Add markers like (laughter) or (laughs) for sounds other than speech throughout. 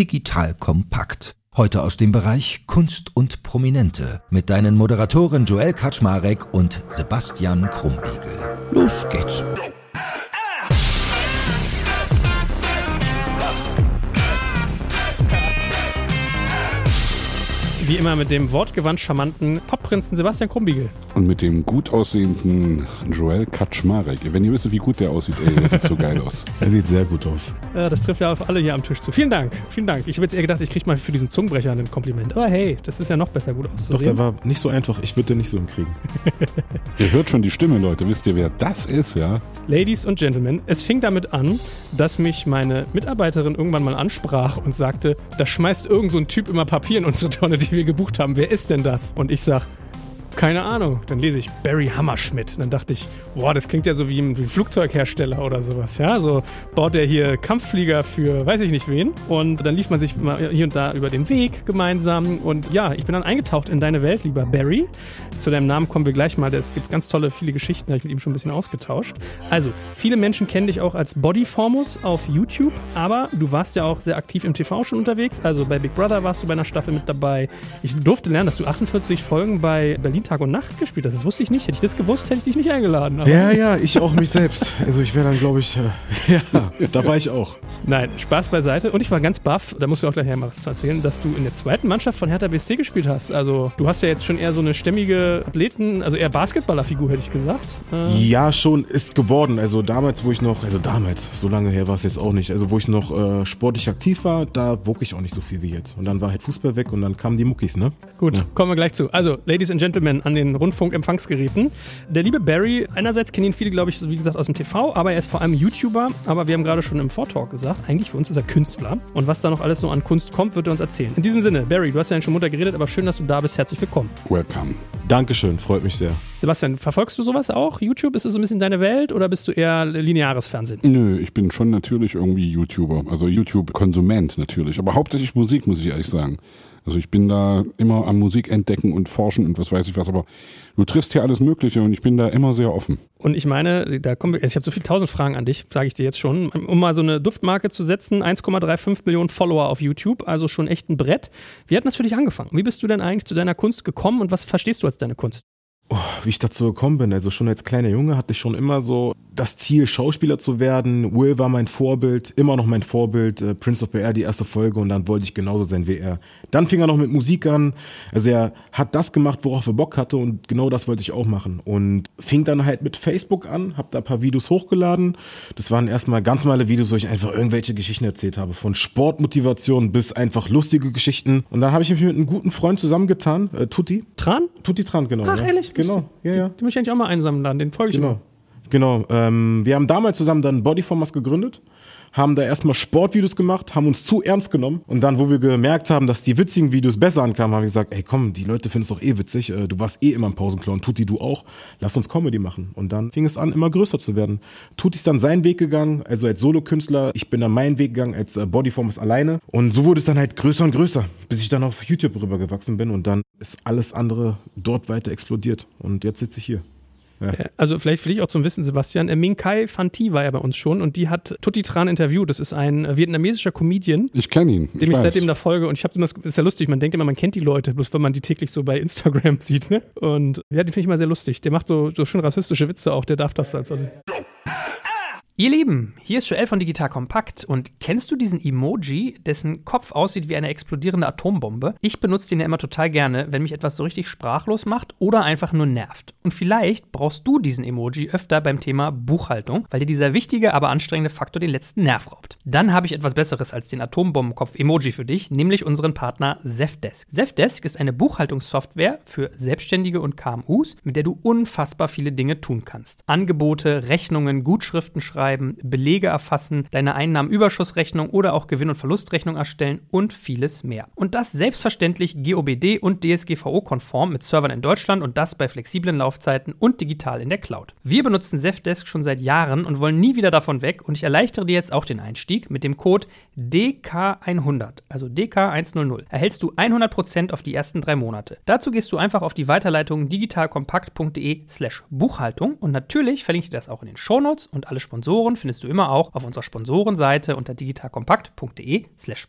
Digital Kompakt. Heute aus dem Bereich Kunst und Prominente mit deinen Moderatoren Joel Kaczmarek und Sebastian Krumbiegel. Los geht's. Wie immer mit dem wortgewandt charmanten Popprinzen Sebastian Krumbiegel. Und mit dem gut aussehenden Joel Kaczmarek. Wenn ihr wisst, wie gut der aussieht, ey, der sieht so geil aus. (laughs) Er sieht sehr gut aus. Ja, das trifft ja auf alle hier am Tisch zu. Vielen Dank, vielen Dank. Ich habe jetzt eher gedacht, ich kriege mal für diesen Zungenbrecher ein Kompliment. Aber hey, das ist ja noch besser gut auszusehen. Doch, der war nicht so einfach. Ich würde den nicht so hinkriegen. (laughs) ihr hört schon die Stimme, Leute. Wisst ihr, wer das ist, ja? Ladies und Gentlemen, es fing damit an, dass mich meine Mitarbeiterin irgendwann mal ansprach und sagte, da schmeißt irgend so ein Typ immer Papier in unsere Tonne, die wir gebucht haben. Wer ist denn das? Und ich sag, keine Ahnung. Dann lese ich Barry Hammerschmidt. Dann dachte ich, boah, das klingt ja so wie ein, wie ein, Flugzeughersteller oder sowas. Ja, so baut der hier Kampfflieger für weiß ich nicht wen. Und dann lief man sich mal hier und da über den Weg gemeinsam. Und ja, ich bin dann eingetaucht in deine Welt, lieber Barry. Zu deinem Namen kommen wir gleich mal. Es gibt ganz tolle, viele Geschichten, da habe ich mit ihm schon ein bisschen ausgetauscht. Also, viele Menschen kennen dich auch als Bodyformus auf YouTube, aber du warst ja auch sehr aktiv im TV schon unterwegs. Also bei Big Brother warst du bei einer Staffel mit dabei. Ich durfte lernen, dass du 48 Folgen bei Berlin Tag und Nacht gespielt hast. Das wusste ich nicht. Hätte ich das gewusst, hätte ich dich nicht eingeladen. ja, ja, ich auch mich selbst. Also ich wäre dann, glaube ich, äh, (laughs) ja, da war ich auch. Nein, Spaß beiseite. Und ich war ganz baff, da musst du auch gleich mal was zu erzählen, dass du in der zweiten Mannschaft von Hertha BSC gespielt hast. Also du hast ja jetzt schon eher so eine stämmige Athleten, also eher Basketballerfigur, hätte ich gesagt. Äh ja, schon ist geworden. Also damals, wo ich noch, also damals, so lange her war es jetzt auch nicht, also wo ich noch äh, sportlich aktiv war, da wog ich auch nicht so viel wie jetzt. Und dann war halt Fußball weg und dann kamen die Muckis, ne? Gut, ja. kommen wir gleich zu. Also, Ladies and Gentlemen, an den Rundfunkempfangsgeräten. Der liebe Barry, einerseits kennen ihn viele, glaube ich, wie gesagt, aus dem TV, aber er ist vor allem YouTuber. Aber wir haben gerade schon im Vortalk gesagt, eigentlich für uns ist er Künstler. Und was da noch alles so an Kunst kommt, wird er uns erzählen. In diesem Sinne, Barry, du hast ja schon munter geredet, aber schön, dass du da bist. Herzlich willkommen. Welcome. Dankeschön, freut mich sehr. Sebastian, verfolgst du sowas auch? YouTube? Ist das so ein bisschen deine Welt oder bist du eher lineares Fernsehen? Nö, ich bin schon natürlich irgendwie YouTuber. Also YouTube-Konsument natürlich. Aber hauptsächlich Musik, muss ich ehrlich sagen. Also ich bin da immer am Musik entdecken und forschen und was weiß ich was, aber du triffst hier alles Mögliche und ich bin da immer sehr offen. Und ich meine, da kommen wir, ich habe so viele tausend Fragen an dich, sage ich dir jetzt schon, um mal so eine Duftmarke zu setzen, 1,35 Millionen Follower auf YouTube, also schon echt ein Brett. Wie hat das für dich angefangen? Wie bist du denn eigentlich zu deiner Kunst gekommen und was verstehst du als deine Kunst? Oh, wie ich dazu gekommen bin. Also schon als kleiner Junge hatte ich schon immer so das Ziel, Schauspieler zu werden. Will war mein Vorbild, immer noch mein Vorbild. Äh, Prince of BR, die erste Folge und dann wollte ich genauso sein wie er. Dann fing er noch mit Musik an. Also er hat das gemacht, worauf er Bock hatte und genau das wollte ich auch machen. Und fing dann halt mit Facebook an, hab da ein paar Videos hochgeladen. Das waren erstmal ganz normale Videos, wo ich einfach irgendwelche Geschichten erzählt habe. Von Sportmotivation bis einfach lustige Geschichten. Und dann habe ich mich mit einem guten Freund zusammengetan, äh, Tutti. Tran? Tutti Tran, genau. Ach, ja. ehrlich? Genau, ja, ja. Die, die muss ich eigentlich auch mal einsammeln laden, den folge ich genau. mal. Genau, ähm, wir haben damals zusammen dann Bodyformers gegründet, haben da erstmal Sportvideos gemacht, haben uns zu ernst genommen und dann, wo wir gemerkt haben, dass die witzigen Videos besser ankamen, haben wir gesagt, ey komm, die Leute finden es doch eh witzig, äh, du warst eh immer ein Pausenclown, Tutti du auch, lass uns Comedy machen. Und dann fing es an, immer größer zu werden. Tutti ist dann seinen Weg gegangen, also als Solokünstler, ich bin dann meinen Weg gegangen als äh, Bodyformers alleine und so wurde es dann halt größer und größer, bis ich dann auf YouTube rübergewachsen bin und dann ist alles andere dort weiter explodiert und jetzt sitze ich hier. Ja. Also vielleicht für dich auch zum Wissen, Sebastian, äh, Ming Kai Fanti war ja bei uns schon und die hat Tutti Tran interviewt. Das ist ein äh, vietnamesischer Comedian. Ich kenne ihn. Dem ich, ich seitdem da folge und ich habe immer, das ist ja lustig, man denkt immer, man kennt die Leute, bloß wenn man die täglich so bei Instagram (laughs) sieht. Ne? Und ja, den finde ich immer sehr lustig. Der macht so, so schön rassistische Witze auch, der darf das als. Also. Ihr Lieben, hier ist Joel von Digital Kompakt und kennst du diesen Emoji, dessen Kopf aussieht wie eine explodierende Atombombe? Ich benutze den ja immer total gerne, wenn mich etwas so richtig sprachlos macht oder einfach nur nervt. Und vielleicht brauchst du diesen Emoji öfter beim Thema Buchhaltung, weil dir dieser wichtige, aber anstrengende Faktor den letzten Nerv raubt. Dann habe ich etwas Besseres als den Atombombenkopf-Emoji für dich, nämlich unseren Partner Zefdesk. Zefdesk ist eine Buchhaltungssoftware für Selbstständige und KMUs, mit der du unfassbar viele Dinge tun kannst. Angebote, Rechnungen, Gutschriften schreiben, Belege erfassen, deine Einnahmenüberschussrechnung oder auch Gewinn- und Verlustrechnung erstellen und vieles mehr. Und das selbstverständlich GOBD und DSGVO-konform mit Servern in Deutschland und das bei flexiblen Laufzeiten und digital in der Cloud. Wir benutzen Zefdesk schon seit Jahren und wollen nie wieder davon weg und ich erleichtere dir jetzt auch den Einstieg mit dem Code DK100, also DK100. Erhältst du 100% auf die ersten drei Monate. Dazu gehst du einfach auf die Weiterleitung digitalkompakt.de slash Buchhaltung und natürlich verlinke ich dir das auch in den Shownotes und alle Sponsoren Sponsoren findest du immer auch auf unserer Sponsorenseite unter digitalkompakt.de/slash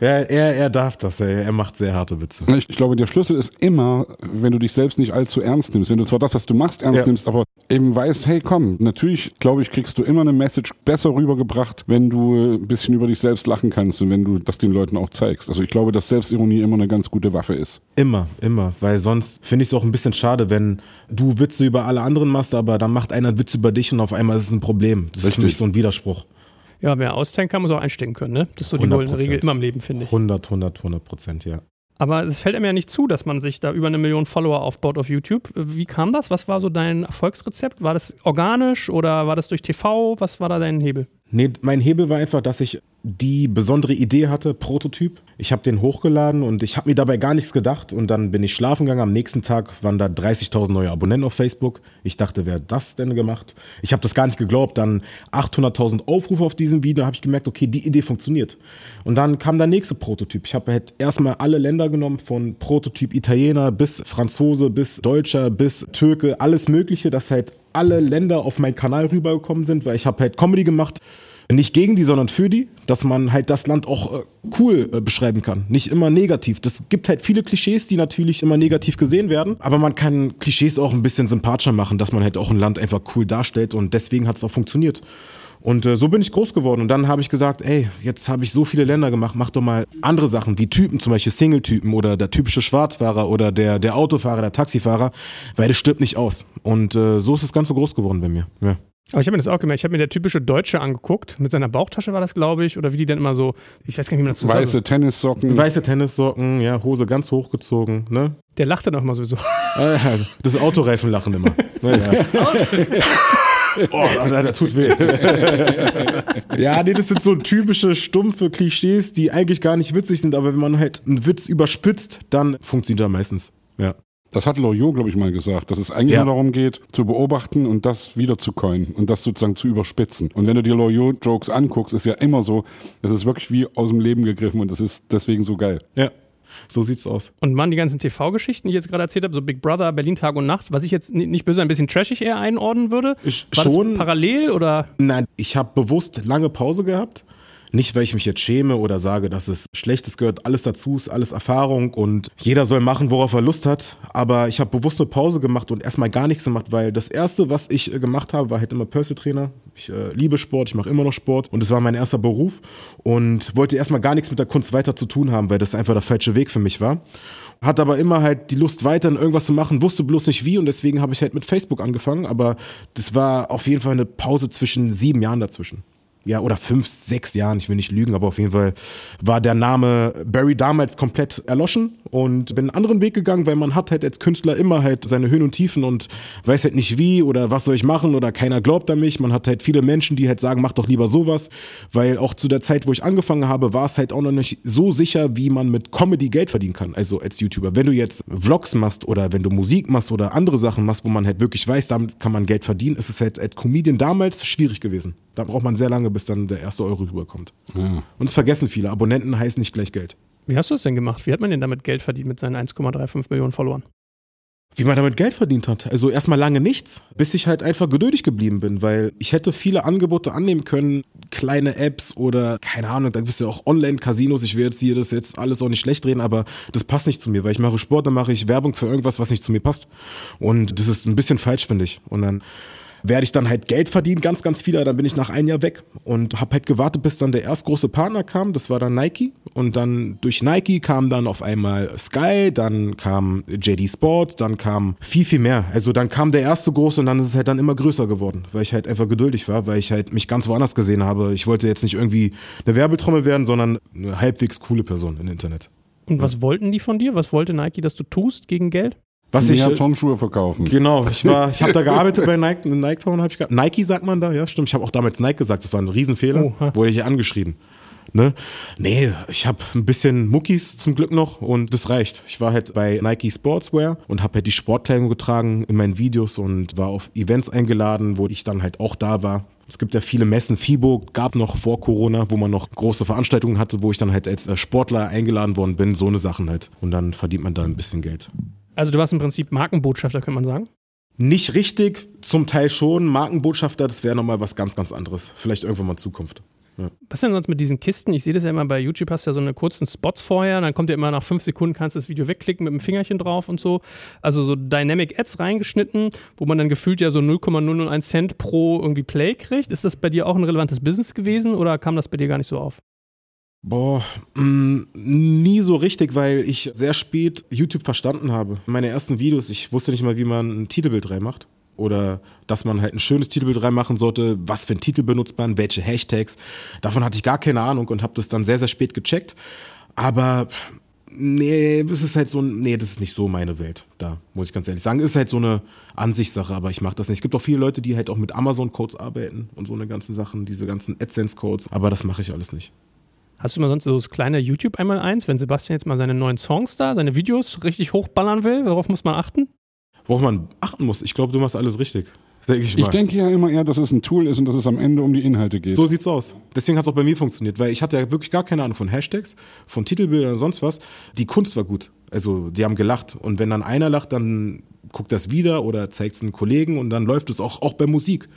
Ja, er, er darf das, er, er macht sehr harte Witze. Ich, ich glaube, der Schlüssel ist immer, wenn du dich selbst nicht allzu ernst nimmst. Wenn du zwar das, was du machst, ernst Ja. nimmst, aber eben weißt, hey komm, natürlich, glaube ich, kriegst du immer eine Message besser rübergebracht, wenn du ein bisschen über dich selbst lachen kannst und wenn du das den Leuten auch zeigst. Also ich glaube, dass Selbstironie immer eine ganz gute Waffe ist. Immer, immer, weil sonst finde ich es auch ein bisschen schade, wenn du Witze über alle anderen machst, aber dann macht einer Witz über dich und auf einmal ist es ein Problem. Das ist Richtig. für mich so ein Widerspruch. Ja, wer aussteigen kann, muss auch einstecken können, ne? Das ist so die 100%. goldene Regel immer im Leben, finde ich. 100, 100, 100 Prozent, ja. Aber es fällt einem ja nicht zu, dass man sich da über eine Million Follower aufbaut auf YouTube. Wie kam das? Was war so dein Erfolgsrezept? War das organisch oder war das durch TV? Was war da dein Hebel? Nee, mein Hebel war einfach, dass ich die besondere Idee hatte, Prototyp. Ich habe den hochgeladen und ich habe mir dabei gar nichts gedacht. Und dann bin ich schlafen gegangen. Am nächsten Tag waren da 30.000 neue Abonnenten auf Facebook. Ich dachte, wer hat das denn gemacht? Ich habe das gar nicht geglaubt. Dann 800.000 Aufrufe auf diesem Video. habe ich gemerkt, okay, die Idee funktioniert. Und dann kam der nächste Prototyp. Ich habe halt erstmal alle Länder genommen, von Prototyp Italiener bis Franzose, bis Deutscher, bis Türke, alles Mögliche, dass halt alle Länder auf meinen Kanal rübergekommen sind, weil ich habe halt Comedy gemacht nicht gegen die, sondern für die, dass man halt das Land auch äh, cool äh, beschreiben kann. Nicht immer negativ. Das gibt halt viele Klischees, die natürlich immer negativ gesehen werden. Aber man kann Klischees auch ein bisschen sympathischer machen, dass man halt auch ein Land einfach cool darstellt und deswegen hat es auch funktioniert. Und äh, so bin ich groß geworden. Und dann habe ich gesagt, ey, jetzt habe ich so viele Länder gemacht, mach doch mal andere Sachen, wie Typen, zum Beispiel Single-Typen oder der typische Schwarzfahrer oder der, der Autofahrer, der Taxifahrer, weil das stirbt nicht aus. Und äh, so ist das Ganze groß geworden bei mir. Ja. Aber ich habe mir das auch gemerkt. Ich habe mir der typische Deutsche angeguckt. Mit seiner Bauchtasche war das, glaube ich. Oder wie die dann immer so, ich weiß gar nicht, wie man das so Weiße sagt. Tennissocken. Weiße Tennissocken, ja, Hose ganz hochgezogen, ne? Der lacht dann auch immer sowieso. (laughs) Das Autoreifen lachen immer. (laughs) Naja. (laughs) Oh, da, da tut weh. (laughs) ja, nee, das sind so typische stumpfe Klischees, die eigentlich gar nicht witzig sind, aber wenn man halt einen Witz überspitzt, dann funktioniert er meistens. Ja. Das hat Loyot, glaube ich, mal gesagt, dass es eigentlich Ja. nur darum geht, zu beobachten und das wieder zu coinen und das sozusagen zu überspitzen. Und wenn du dir Loyot-Jokes anguckst, ist ja immer so, das ist wirklich wie aus dem Leben gegriffen und das ist deswegen so geil. Ja. So sieht's aus. Und waren die ganzen TV-Geschichten, die ich jetzt gerade erzählt habe, so Big Brother, Berlin Tag und Nacht, was ich jetzt ni- nicht böse ein bisschen trashig eher einordnen würde? War schon. das parallel oder? Nein, ich habe bewusst lange Pause gehabt. Nicht, weil ich mich jetzt schäme oder sage, dass es Schlechtes gehört. Alles dazu ist alles Erfahrung und jeder soll machen, worauf er Lust hat. Aber ich habe bewusst eine Pause gemacht und erstmal gar nichts gemacht, weil das Erste, was ich äh, gemacht habe, war halt immer Personal Trainer. Ich äh, liebe Sport, ich mache immer noch Sport und es war mein erster Beruf und wollte erstmal gar nichts mit der Kunst weiter zu tun haben, weil das einfach der falsche Weg für mich war. Hatte aber immer halt die Lust weiter in irgendwas zu machen, wusste bloß nicht wie und deswegen habe ich halt mit Facebook angefangen. Aber das war auf jeden Fall eine Pause zwischen sieben Jahren dazwischen. Ja, oder fünf, sechs Jahren, ich will nicht lügen, aber auf jeden Fall war der Name Barry damals komplett erloschen und bin einen anderen Weg gegangen, weil man hat halt als Künstler immer halt seine Höhen und Tiefen und weiß halt nicht wie oder was soll ich machen oder keiner glaubt an mich. Man hat halt viele Menschen, die halt sagen, mach doch lieber sowas, weil auch zu der Zeit, wo ich angefangen habe, war es halt auch noch nicht so sicher, wie man mit Comedy Geld verdienen kann, also als YouTuber. Wenn du jetzt Vlogs machst oder wenn du Musik machst oder andere Sachen machst, wo man halt wirklich weiß, damit kann man Geld verdienen, ist es halt als Comedian damals schwierig gewesen. Da braucht man sehr lange, bis dann der erste Euro rüberkommt. Und es vergessen viele. Abonnenten heißen nicht gleich Geld. Wie hast du es denn gemacht? Wie hat man denn damit Geld verdient mit seinen 1,35 Millionen Followern? Wie man damit Geld verdient hat. Also erstmal lange nichts, bis ich halt einfach geduldig geblieben bin, weil ich hätte viele Angebote annehmen können, kleine Apps oder keine Ahnung, da gibt es ja auch Online-Casinos. Ich will jetzt hier das jetzt alles auch nicht schlecht reden, aber das passt nicht zu mir, weil ich mache Sport, dann mache ich Werbung für irgendwas, was nicht zu mir passt. Und das ist ein bisschen falsch, finde ich. Und dann werde ich dann halt Geld verdienen, ganz, ganz viel, dann bin ich nach einem Jahr weg und habe halt gewartet, bis dann der erst große Partner kam, das war dann Nike und dann durch Nike kam dann auf einmal Sky, dann kam JD Sport, dann kam viel, viel mehr. Also dann kam der erste große und dann ist es halt dann immer größer geworden, weil ich halt einfach geduldig war, weil ich halt mich ganz woanders gesehen habe. Ich wollte jetzt nicht irgendwie eine Werbetrommel werden, sondern eine halbwegs coole Person im Internet. Und was wollten die von dir? Was wollte Nike, dass du tust gegen Geld? Was ich, äh, Turnschuhe verkaufen. Genau, ich (laughs) war, ich habe da gearbeitet bei Nike, in Nike Town habe ich gearbeitet. Nike sagt man da, ja, stimmt. Ich habe auch damals Nike gesagt, das war ein Riesenfehler. Oha. Wurde ich hier angeschrieben. Ne? Nee, ich habe ein bisschen Muckis zum Glück noch und das reicht. Ich war halt bei Nike Sportswear und habe halt die Sportkleidung getragen in meinen Videos und war auf Events eingeladen, wo ich dann halt auch da war. Es gibt ja viele Messen. FIBO gab noch vor Corona, wo man noch große Veranstaltungen hatte, wo ich dann halt als äh, Sportler eingeladen worden bin. So eine Sachen halt. Und dann verdient man da ein bisschen Geld. Also du warst im Prinzip Markenbotschafter, könnte man sagen. Nicht richtig, zum Teil schon. Markenbotschafter, das wäre nochmal was ganz, ganz anderes. Vielleicht irgendwann mal Zukunft. Ja. Was denn sonst mit diesen Kisten? Ich sehe das ja immer bei YouTube, hast du ja so eine kurzen Spots vorher, dann kommt ja immer nach fünf Sekunden, kannst du das Video wegklicken mit dem Fingerchen drauf und so. Also so Dynamic Ads reingeschnitten, wo man dann gefühlt ja so 0,001 Cent pro irgendwie Play kriegt. Ist das bei dir auch ein relevantes Business gewesen oder kam das bei dir gar nicht so auf? Boah, mm, nie so richtig, weil ich sehr spät YouTube verstanden habe. Meine ersten Videos, ich wusste nicht mal, wie man ein Titelbild reinmacht oder dass man halt ein schönes Titelbild reinmachen sollte, was für ein Titel benutzt man, welche Hashtags. Davon hatte ich gar keine Ahnung und habe das dann sehr, sehr spät gecheckt. Aber nee, es ist halt so, nee, das ist nicht so meine Welt. Da muss ich ganz ehrlich sagen, es ist halt so eine Ansichtssache, aber ich mache das nicht. Es gibt auch viele Leute, die halt auch mit Amazon-Codes arbeiten und so eine ganzen Sachen, diese ganzen AdSense-Codes, aber das mache ich alles nicht. Hast du mal sonst so das kleine YouTube einmal eins, wenn Sebastian jetzt mal seine neuen Songs da, seine Videos richtig hochballern will? Worauf muss man achten? worauf man achten muss. Ich glaube, du machst alles richtig. Denke ich, ich denke ja immer eher, dass es ein Tool ist und dass es am Ende um die Inhalte geht. So sieht's aus. Deswegen hat es auch bei mir funktioniert, weil ich hatte ja wirklich gar keine Ahnung von Hashtags, von Titelbildern und sonst was. Die Kunst war gut. Also die haben gelacht. Und wenn dann einer lacht, dann guckt das wieder oder zeigt es einen Kollegen und dann läuft es auch, auch bei Musik.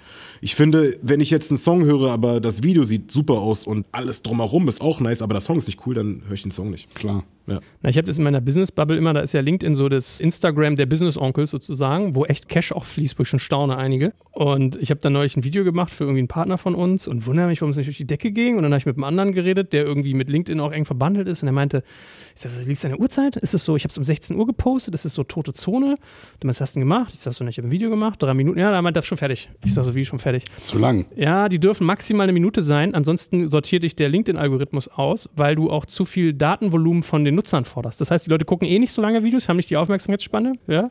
Ich finde, wenn ich jetzt einen Song höre, aber das Video sieht super aus und alles drumherum ist auch nice, aber der Song ist nicht cool, dann höre ich den Song nicht. Klar. Ja. Na, ich habe das in meiner Business-Bubble immer, da ist ja LinkedIn so das Instagram der Business-Onkels sozusagen, wo echt Cash auch fließt, wo ich schon staune einige. Und ich habe da neulich ein Video gemacht für irgendwie einen Partner von uns und wundere mich, warum es nicht durch die Decke ging. Und dann habe ich mit einem anderen geredet, der irgendwie mit LinkedIn auch eng verbandelt ist und er meinte, ist das, liegt es an der Uhrzeit? Ist es so, ich habe es um 16 Uhr gepostet, ist es so tote Zone? Du was hast du denn gemacht? Ich sag so, ich habe ein Video gemacht, drei Minuten, ja, da meinte er schon fertig. Ich sag so, wie schon fertig. Zu lang. Ja, die dürfen maximal eine Minute sein, ansonsten sortiert dich der LinkedIn-Algorithmus aus, weil du auch zu viel Datenvolumen von den Nutzern forderst. Das heißt, die Leute gucken eh nicht so lange Videos, haben nicht die Aufmerksamkeitsspanne, ja.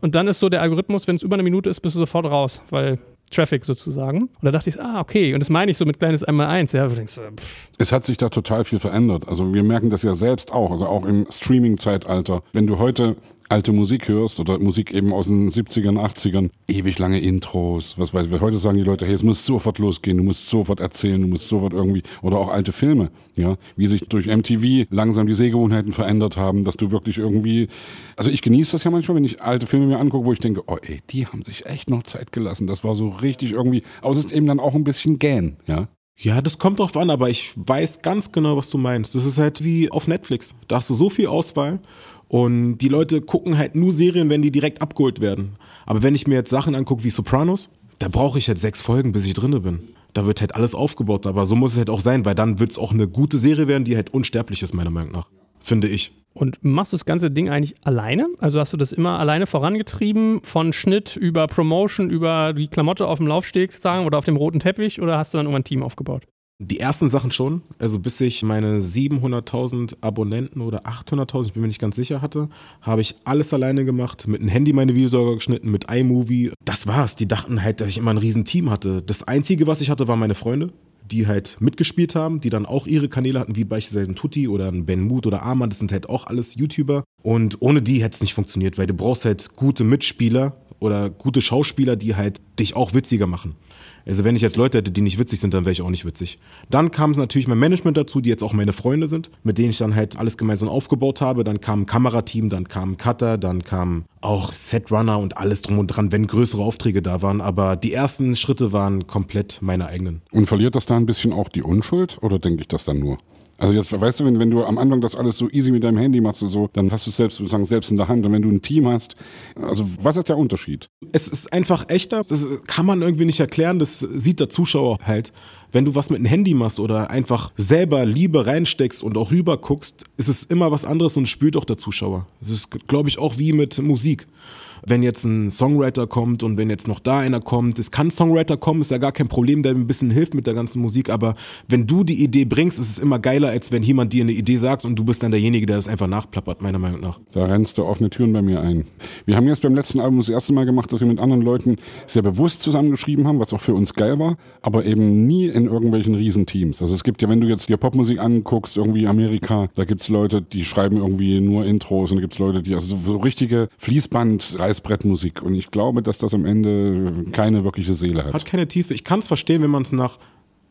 Und dann ist so der Algorithmus, wenn es über eine Minute ist, bist du sofort raus, weil Traffic sozusagen. Und da dachte ich, ah, okay. Und das meine ich so mit kleines Einmal-Eins. Ja, denkst, pff. Es hat sich da total viel verändert. Also wir merken das ja selbst auch, also auch im Streaming-Zeitalter. Wenn du heute alte Musik hörst oder Musik eben aus den 70ern, 80ern, ewig lange Intros, was weiß ich. Heute sagen die Leute, hey, es muss sofort losgehen, du musst sofort erzählen, du musst sofort irgendwie, oder auch alte Filme, ja, wie sich durch MTV langsam die Sehgewohnheiten verändert haben, dass du wirklich irgendwie, also ich genieße das ja manchmal, wenn ich alte Filme mir angucke, wo ich denke, oh ey, die haben sich echt noch Zeit gelassen, das war so richtig irgendwie, aber es ist eben dann auch ein bisschen gähn, ja. Ja, das kommt drauf an, aber ich weiß ganz genau, was du meinst. Das ist halt wie auf Netflix. Da hast du so viel Auswahl und die Leute gucken halt nur Serien, wenn die direkt abgeholt werden. Aber wenn ich mir jetzt Sachen angucke wie Sopranos, da brauche ich halt sechs Folgen, bis ich drinne bin. Da wird halt alles aufgebaut. Aber so muss es halt auch sein, weil dann wird es auch eine gute Serie werden, die halt unsterblich ist, meiner Meinung nach. Finde ich. Und machst du das ganze Ding eigentlich alleine? Also hast du das immer alleine vorangetrieben, von Schnitt über Promotion, über die Klamotte auf dem Laufsteg sagen oder auf dem roten Teppich oder hast du dann irgendwann ein Team aufgebaut? Die ersten Sachen schon, also bis ich meine 700.000 Abonnenten oder 800.000, ich bin mir nicht ganz sicher hatte, habe ich alles alleine gemacht, mit einem Handy meine Videos geschnitten, mit iMovie. Das war's. Die dachten halt, dass ich immer ein riesen Team hatte. Das Einzige, was ich hatte, waren meine Freunde, die halt mitgespielt haben, die dann auch ihre Kanäle hatten, wie beispielsweise ein Tutti oder ein Ben Mood oder Arman, das sind halt auch alles YouTuber. Und ohne die hätte es nicht funktioniert, weil du brauchst halt gute Mitspieler oder gute Schauspieler, die halt dich auch witziger machen. Also wenn ich jetzt Leute hätte, die nicht witzig sind, dann wäre ich auch nicht witzig. Dann kam es natürlich mein Management dazu, die jetzt auch meine Freunde sind, mit denen ich dann halt alles gemeinsam aufgebaut habe. Dann kam ein Kamerateam, dann kam Cutter, dann kam auch Setrunner und alles drum und dran, wenn größere Aufträge da waren. Aber die ersten Schritte waren komplett meine eigenen. Und verliert das da ein bisschen auch die Unschuld oder denke ich das dann nur? Also jetzt, weißt du, wenn, wenn du am Anfang das alles so easy mit deinem Handy machst und so, dann hast du es selbst sozusagen selbst in der Hand. Und wenn du ein Team hast, also was ist der Unterschied? Es ist einfach echter, das kann man irgendwie nicht erklären, das sieht der Zuschauer halt. Wenn du was mit einem Handy machst oder einfach selber Liebe reinsteckst und auch rüber guckst, ist es immer was anderes und spürt auch der Zuschauer. Das ist, glaube ich, auch wie mit Musik wenn jetzt ein Songwriter kommt und wenn jetzt noch da einer kommt, es kann Songwriter kommen, ist ja gar kein Problem, der ein bisschen hilft mit der ganzen Musik, aber wenn du die Idee bringst, ist es immer geiler, als wenn jemand dir eine Idee sagt und du bist dann derjenige, der das einfach nachplappert, meiner Meinung nach. Da rennst du offene Türen bei mir ein. Wir haben jetzt beim letzten Album das erste Mal gemacht, dass wir mit anderen Leuten sehr bewusst zusammengeschrieben haben, was auch für uns geil war, aber eben nie in irgendwelchen Riesenteams. Also es gibt ja, wenn du jetzt dir Popmusik anguckst, irgendwie Amerika, da gibt's Leute, die schreiben irgendwie nur Intros und da gibt's Leute, die also so richtige Fließband Reißbrettmusik. Und ich glaube, dass das am Ende keine wirkliche Seele hat. Hat keine Tiefe. Ich kann es verstehen, wenn man es nach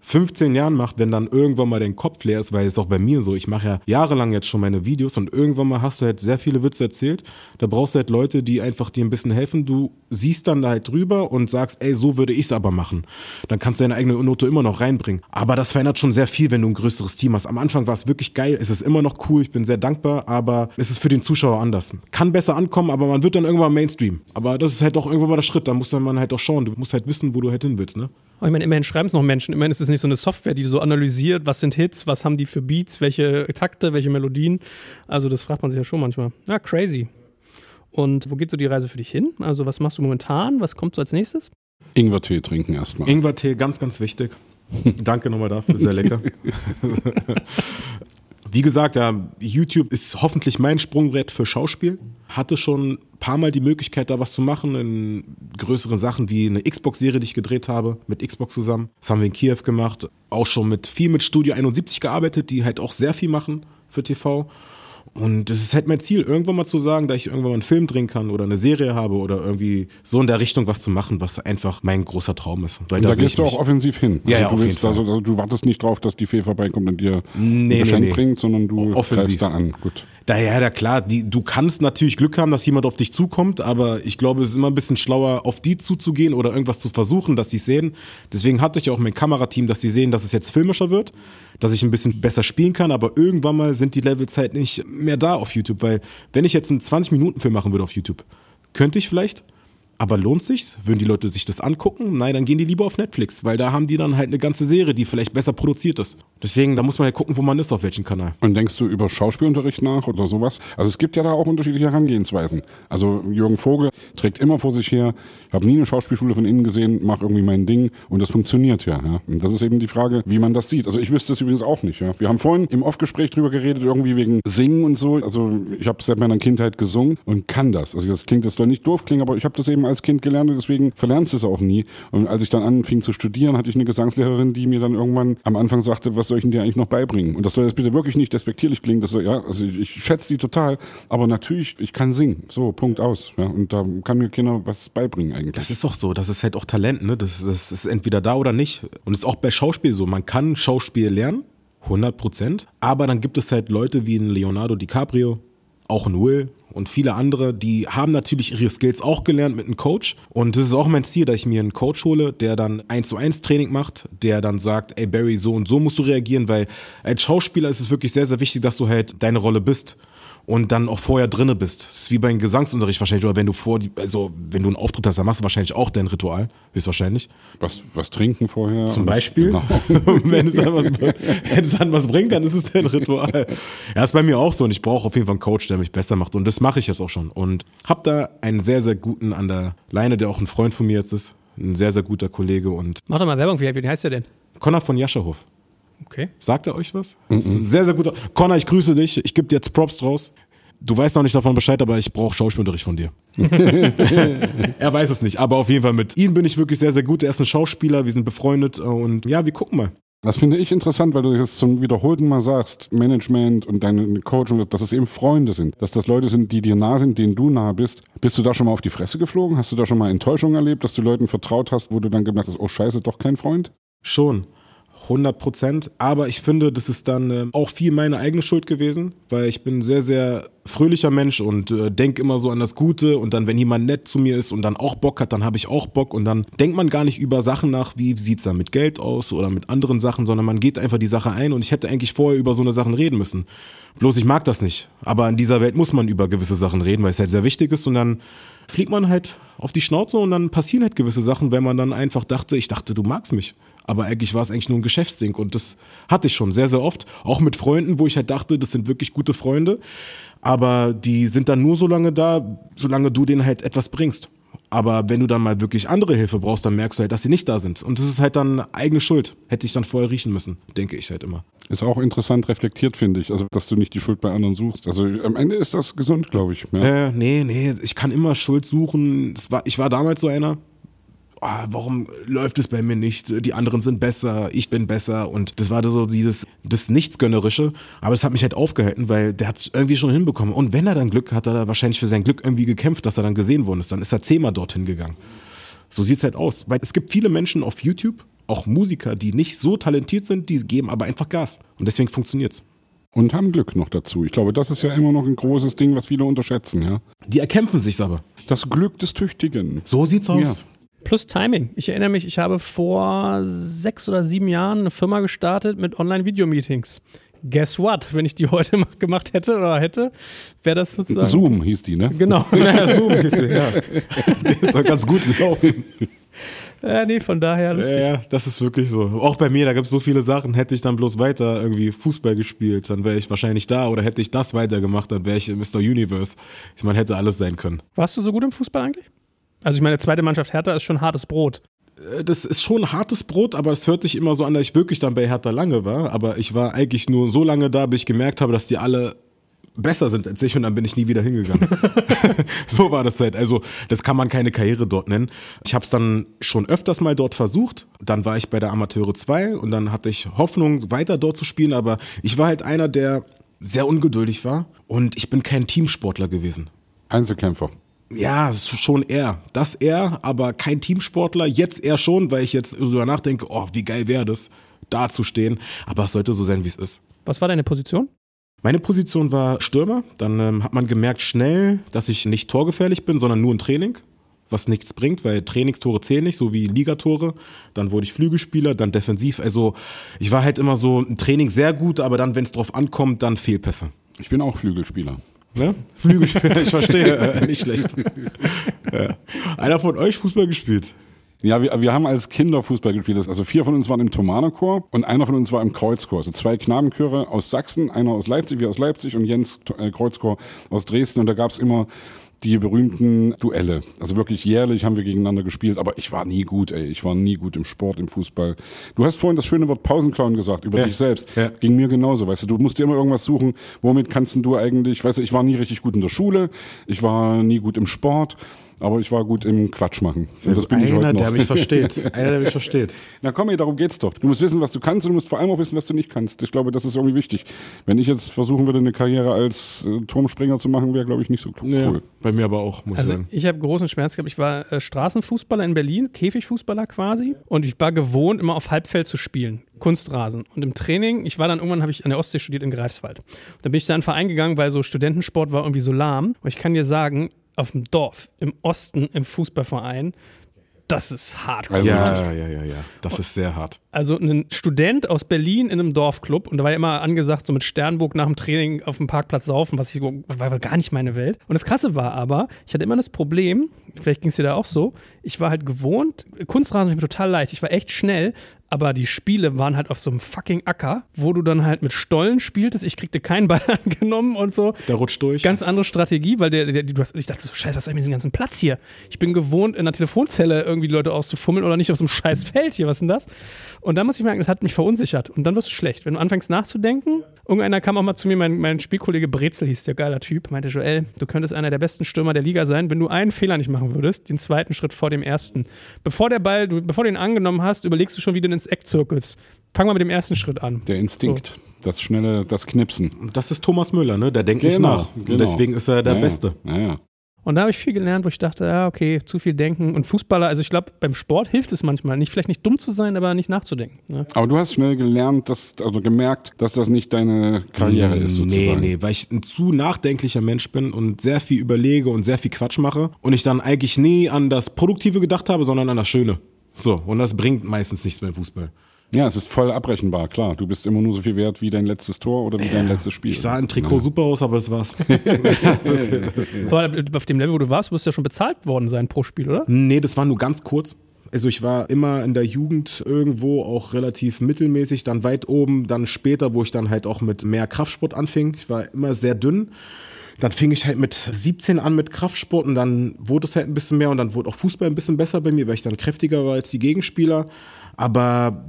15 Jahren macht, wenn dann irgendwann mal dein Kopf leer ist, weil es auch bei mir so, ich mache ja jahrelang jetzt schon meine Videos und irgendwann mal hast du halt sehr viele Witze erzählt. Da brauchst du halt Leute, die einfach dir ein bisschen helfen. Du siehst dann da halt drüber und sagst, ey, so würde ich es aber machen. Dann kannst du deine eigene Note immer noch reinbringen. Aber das verändert schon sehr viel, wenn du ein größeres Team hast. Am Anfang war es wirklich geil, es ist immer noch cool, ich bin sehr dankbar, aber es ist für den Zuschauer anders. Kann besser ankommen, aber man wird dann irgendwann Mainstream. Aber das ist halt auch irgendwann mal der Schritt, da muss man halt auch schauen. Du musst halt wissen, wo du halt hin willst, ne? Aber ich meine, immerhin schreiben es noch Menschen. Immerhin ist es nicht so eine Software, die so analysiert, was sind Hits, was haben die für Beats, welche Takte, welche Melodien. Also das fragt man sich ja schon manchmal. Ja, crazy. Und wo geht so die Reise für dich hin? Also was machst du momentan? Was kommt so als nächstes? Ingwertee trinken erstmal. Ingwertee, ganz, ganz wichtig. (laughs) Danke nochmal dafür, sehr lecker. (laughs) Wie gesagt, ja, YouTube ist hoffentlich mein Sprungbrett für Schauspiel. Hatte schon ein paar Mal die Möglichkeit, da was zu machen in größeren Sachen wie eine Xbox-Serie, die ich gedreht habe, mit Xbox zusammen. Das haben wir in Kiew gemacht. Auch schon mit viel mit Studio 71 gearbeitet, die halt auch sehr viel machen für TV. Und es ist halt mein Ziel, irgendwann mal zu sagen, dass ich irgendwann mal einen Film drehen kann oder eine Serie habe oder irgendwie so in der Richtung was zu machen, was einfach mein großer Traum ist. Weil da, da gehst du auch offensiv hin. Ja, also ja, du, auf willst, jeden also, also, du wartest nicht drauf, dass die Fee vorbeikommt und dir nee, ein Geschenk nee, nee. bringt, sondern du Offensiv. greifst da an. Gut. Daher, ja, klar, die, du kannst natürlich Glück haben, dass jemand auf dich zukommt, aber ich glaube, es ist immer ein bisschen schlauer, auf die zuzugehen oder irgendwas zu versuchen, dass sie sehen. Deswegen hatte ich auch mein Kamerateam, dass sie sehen, dass es jetzt filmischer wird, dass ich ein bisschen besser spielen kann, aber irgendwann mal sind die Levels halt nicht mehr da auf YouTube, weil wenn ich jetzt einen 20-Minuten-Film machen würde auf YouTube, könnte ich vielleicht, aber lohnt sich's? Würden die Leute sich das angucken? Nein, dann gehen die lieber auf Netflix, weil da haben die dann halt eine ganze Serie, die vielleicht besser produziert ist. Deswegen, da muss man ja gucken, wo man ist, auf welchem Kanal. Und denkst du über Schauspielunterricht nach oder sowas? Also es gibt ja da auch unterschiedliche Herangehensweisen. Also Jürgen Vogel trägt immer vor sich her, ich habe nie eine Schauspielschule von innen gesehen, mach irgendwie mein Ding und das funktioniert ja, ja. Und das ist eben die Frage, wie man das sieht. Also ich wüsste es übrigens auch nicht. Ja. Wir haben vorhin im Off-Gespräch drüber geredet, irgendwie wegen Singen und so. Also ich habe seit meiner Kindheit gesungen und kann das. Also das klingt, das soll nicht doof klingen, aber ich habe das eben als Kind gelernt und deswegen verlernst du es auch nie. Und als ich dann anfing zu studieren, hatte ich eine Gesangslehrerin, die mir dann irgendwann am Anfang sagte, was soll ich denn dir eigentlich noch beibringen? Und das soll jetzt bitte wirklich nicht despektierlich klingen. Das ja, also ich, ich schätze die total, aber natürlich, ich kann singen. So, Punkt aus. Ja. Und da kann mir Kinder was beibringen eigentlich. Das ist doch so, das ist halt auch Talent, ne? Das, das ist entweder da oder nicht. Und es ist auch bei Schauspiel so. Man kann Schauspiel lernen, 100 Prozent. Aber dann gibt es halt Leute wie ein Leonardo DiCaprio, auch ein Will und viele andere, die haben natürlich ihre Skills auch gelernt mit einem Coach. Und das ist auch mein Ziel, dass ich mir einen Coach hole, der dann eins zu eins Training macht, der dann sagt, ey Barry, so und so musst du reagieren, weil als Schauspieler ist es wirklich sehr, sehr wichtig, dass du halt deine Rolle bist und dann auch vorher drinne bist. Das ist wie beim Gesangsunterricht wahrscheinlich, oder wenn du vor, die, also wenn du einen Auftritt hast, dann machst du wahrscheinlich auch dein Ritual, höchstwahrscheinlich. Was, was trinken vorher? Zum Beispiel. Genau. (laughs) wenn, es dann was, wenn es dann was bringt, dann ist es dein Ritual. Ja, ist bei mir auch so und ich brauche auf jeden Fall einen Coach, der mich besser macht und das mache ich jetzt auch schon und hab da einen sehr, sehr guten an der Leine, der auch ein Freund von mir jetzt ist, ein sehr, sehr guter Kollege und Mach doch mal Werbung, wie, wie heißt der denn? Connor von Jascherhof. Okay. Sagt er euch was? Das ist ein sehr, sehr guter. Connor, ich grüße dich. Ich gebe dir jetzt Props draus. Du weißt noch nicht davon Bescheid, aber ich brauche Schauspielunterricht von dir. (laughs) er weiß es nicht, aber auf jeden Fall mit ihm bin ich wirklich sehr, sehr gut. Er ist ein Schauspieler, wir sind befreundet und ja, wir gucken mal. Das finde ich interessant, weil du jetzt zum wiederholten Mal sagst, Management und deine Coach, dass es eben Freunde sind. Dass das Leute sind, die dir nah sind, denen du nah bist. Bist du da schon mal auf die Fresse geflogen? Hast du da schon mal Enttäuschung erlebt, dass du Leuten vertraut hast, wo du dann gemerkt hast, oh scheiße, doch kein Freund? Schon. 100 Prozent. Aber ich finde, das ist dann äh, auch viel meine eigene Schuld gewesen, weil ich bin ein sehr, sehr fröhlicher Mensch und äh, denke immer so an das Gute. Und dann, wenn jemand nett zu mir ist und dann auch Bock hat, dann habe ich auch Bock. Und dann denkt man gar nicht über Sachen nach, wie sieht's da mit Geld aus oder mit anderen Sachen, sondern man geht einfach die Sache ein. Und ich hätte eigentlich vorher über so eine Sachen reden müssen. Bloß ich mag das nicht. Aber in dieser Welt muss man über gewisse Sachen reden, weil es halt sehr wichtig ist. Und dann fliegt man halt auf die Schnauze und dann passieren halt gewisse Sachen, wenn man dann einfach dachte, ich dachte, du magst mich. Aber eigentlich war es eigentlich nur ein Geschäftsding und das hatte ich schon sehr, sehr oft. Auch mit Freunden, wo ich halt dachte, das sind wirklich gute Freunde. Aber die sind dann nur so lange da, solange du denen halt etwas bringst. Aber wenn du dann mal wirklich andere Hilfe brauchst, dann merkst du halt, dass sie nicht da sind. Und das ist halt dann eigene Schuld. Hätte ich dann vorher riechen müssen, denke ich halt immer. Ist auch interessant reflektiert, finde ich. Also, dass du nicht die Schuld bei anderen suchst. Also, am Ende ist das gesund, glaube ich. Ja. Äh, nee, nee, ich kann immer Schuld suchen. War, ich war damals so einer. Ah, warum läuft es bei mir nicht? Die anderen sind besser, ich bin besser. Und das war so dieses das Nichtsgönnerische. Aber es hat mich halt aufgehalten, weil der hat es irgendwie schon hinbekommen. Und wenn er dann Glück hat, hat er wahrscheinlich für sein Glück irgendwie gekämpft, dass er dann gesehen worden ist. Dann ist er zehnmal dorthin gegangen. So sieht's halt aus. Weil es gibt viele Menschen auf YouTube, auch Musiker, die nicht so talentiert sind, die geben aber einfach Gas. Und deswegen funktioniert's. Und haben Glück noch dazu. Ich glaube, das ist ja immer noch ein großes Ding, was viele unterschätzen, ja. Die erkämpfen sich's aber. Das Glück des Tüchtigen. So sieht's aus. Plus Timing. Ich erinnere mich, ich habe vor sechs oder sieben Jahren eine Firma gestartet mit Online-Video-Meetings. Guess what? Wenn ich die heute gemacht hätte oder hätte, wäre das sozusagen. Zoom hieß die, ne? Genau. (laughs) Ja, Zoom ist der, ja. (laughs) Der soll ganz gut laufen. Ja, nee, von daher. Ja, ja, das ist wirklich so. Auch bei mir, da gibt es so viele Sachen. Hätte ich dann bloß weiter irgendwie Fußball gespielt, dann wäre ich wahrscheinlich da. Oder hätte ich das weitergemacht, dann wäre ich Mr. Universe. Ich meine, hätte alles sein können. Warst du so gut im Fußball eigentlich? Also ich meine, zweite Mannschaft Hertha ist schon hartes Brot. Äh, Das ist schon hartes Brot, aber es hört sich immer so an, dass ich wirklich dann bei Hertha lange war. Aber ich war eigentlich nur so lange da, bis ich gemerkt habe, dass die alle besser sind als ich und dann bin ich nie wieder hingegangen. (laughs) (laughs) so war das halt. Also das kann man keine Karriere dort nennen. Ich habe es dann schon öfters mal dort versucht. Dann war ich bei der Amateure 2 und dann hatte ich Hoffnung, weiter dort zu spielen. Aber ich war halt einer, der sehr ungeduldig war und ich bin kein Teamsportler gewesen. Einzelkämpfer. Ja, schon eher. Das eher, aber kein Teamsportler. Jetzt eher schon, weil ich jetzt darüber nachdenke, oh, wie geil wäre das, da zu stehen. Aber es sollte so sein, wie es ist. Was war deine Position? Meine Position war Stürmer. Dann ähm, hat man gemerkt schnell, dass ich nicht torgefährlich bin, sondern nur im Training. Was nichts bringt, weil Trainingstore zählen nicht, so wie Ligatore. Dann wurde ich Flügelspieler, dann defensiv. Also ich war halt immer so im Training sehr gut, aber dann, wenn es drauf ankommt, dann Fehlpässe. Ich bin auch Flügelspieler. Ne? Flügelspieler, ich verstehe, (laughs) nicht schlecht. ja. Einer von euch Fußball gespielt? Ja, wir, wir haben als Kinder Fußball gespielt. Also vier von uns waren im Thomanerchor und einer von uns war im Kreuzchor. Also zwei Knabenchöre aus Sachsen, einer aus Leipzig, wir aus Leipzig und Jens äh, Kreuzchor aus Dresden. Und da gab's immer die berühmten Duelle. Also wirklich jährlich haben wir gegeneinander gespielt, aber ich war nie gut, ey. Ich war nie gut im Sport, im Fußball. Du hast vorhin das schöne Wort Pausenclown gesagt über Ja. dich selbst. Ja. Ging mir genauso, weißt du. Du musst dir immer irgendwas suchen, womit kannst denn du eigentlich, weißt du, ich war nie richtig gut in der Schule, ich war nie gut im Sport, aber ich war gut im Quatsch machen. Und das bin ich Einer, heute noch. der mich versteht. (laughs) Einer, der mich versteht. Na komm, ey, darum geht's doch. Du musst wissen, was du kannst und du musst vor allem auch wissen, was du nicht kannst. Ich glaube, das ist irgendwie wichtig. Wenn ich jetzt versuchen würde, eine Karriere als äh, Turmspringer zu machen, wäre, glaube ich, nicht so cool. Ja, bei mir aber auch, muss ich Also sagen. ich habe großen Schmerz gehabt. Ich war äh, Straßenfußballer in Berlin, Käfigfußballer quasi. Und ich war gewohnt, immer auf Halbfeld zu spielen. Kunstrasen. Und im Training, ich war dann irgendwann, habe ich an der Ostsee studiert in Greifswald. Und dann bin ich da in einen Verein gegangen, weil so Studentensport war irgendwie so lahm. Und ich kann dir sagen, auf dem Dorf, im Osten, im Fußballverein, das ist hart. Also, Ja, ja, ja, ja. Das ist sehr hart. Also ein Student aus Berlin in einem Dorfclub und da war ja immer angesagt, so mit Sternburg nach dem Training auf dem Parkplatz saufen, was ich so, war gar nicht meine Welt. Und das Krasse war aber, ich hatte immer das Problem, vielleicht ging es dir da auch so, ich war halt gewohnt, Kunstrasen ist mir total leicht, ich war echt schnell, aber die Spiele waren halt auf so einem fucking Acker, wo du dann halt mit Stollen spieltest, ich kriegte keinen Ball (laughs) angenommen und so. Der rutscht durch. Ganz andere Strategie, weil der, der, du hast, ich dachte so, scheiße, was soll ich mit diesem ganzen Platz hier? Ich bin gewohnt, in einer Telefonzelle irgendwie die Leute auszufummeln oder nicht auf so einem scheiß Feld hier, was ist denn das? Und dann muss ich merken, das hat mich verunsichert. Und dann wirst du schlecht. Wenn du anfängst nachzudenken, irgendeiner kam auch mal zu mir, mein, mein Spielkollege Brezel hieß der geiler Typ, meinte Joel, du könntest einer der besten Stürmer der Liga sein, wenn du einen Fehler nicht machen würdest, den zweiten Schritt vor dem ersten. Bevor der Ball, du, bevor du ihn angenommen hast, überlegst du schon, wie du ins Eck zirkelst. Fang mal mit dem ersten Schritt an. Der Instinkt, das schnelle, das Knipsen. Das ist Thomas Müller, ne? Der denkt nicht Genau, nach. genau. Deswegen ist er der ja, Beste. Ja, ja. Und da habe ich viel gelernt, wo ich dachte, ja, okay, zu viel denken. Und Fußballer, also ich glaube, beim Sport hilft es manchmal, nicht vielleicht nicht dumm zu sein, aber nicht nachzudenken. Ne? Aber du hast schnell gelernt, dass, also gemerkt, dass das nicht deine Karriere ist, Nee, sozusagen. nee, weil ich ein zu nachdenklicher Mensch bin und sehr viel überlege und sehr viel Quatsch mache und ich dann eigentlich nie an das Produktive gedacht habe, sondern an das Schöne. So, und das bringt meistens nichts beim Fußball. Ja, es ist voll abrechenbar, klar. Du bist immer nur so viel wert wie dein letztes Tor oder wie dein letztes Spiel. Ich sah im Trikot super aus, aber das war's. (laughs) Aber auf dem Level, wo du warst, musst du ja schon bezahlt worden sein pro Spiel, oder? nee, das war nur ganz kurz. Also ich war immer in der Jugend irgendwo auch relativ mittelmäßig, dann weit oben, dann später, wo ich dann halt auch mit mehr Kraftsport anfing. Ich war immer sehr dünn. Dann fing ich halt mit 17 an mit Kraftsport und dann wurde es halt ein bisschen mehr und dann wurde auch Fußball ein bisschen besser bei mir, weil ich dann kräftiger war als die Gegenspieler. Aber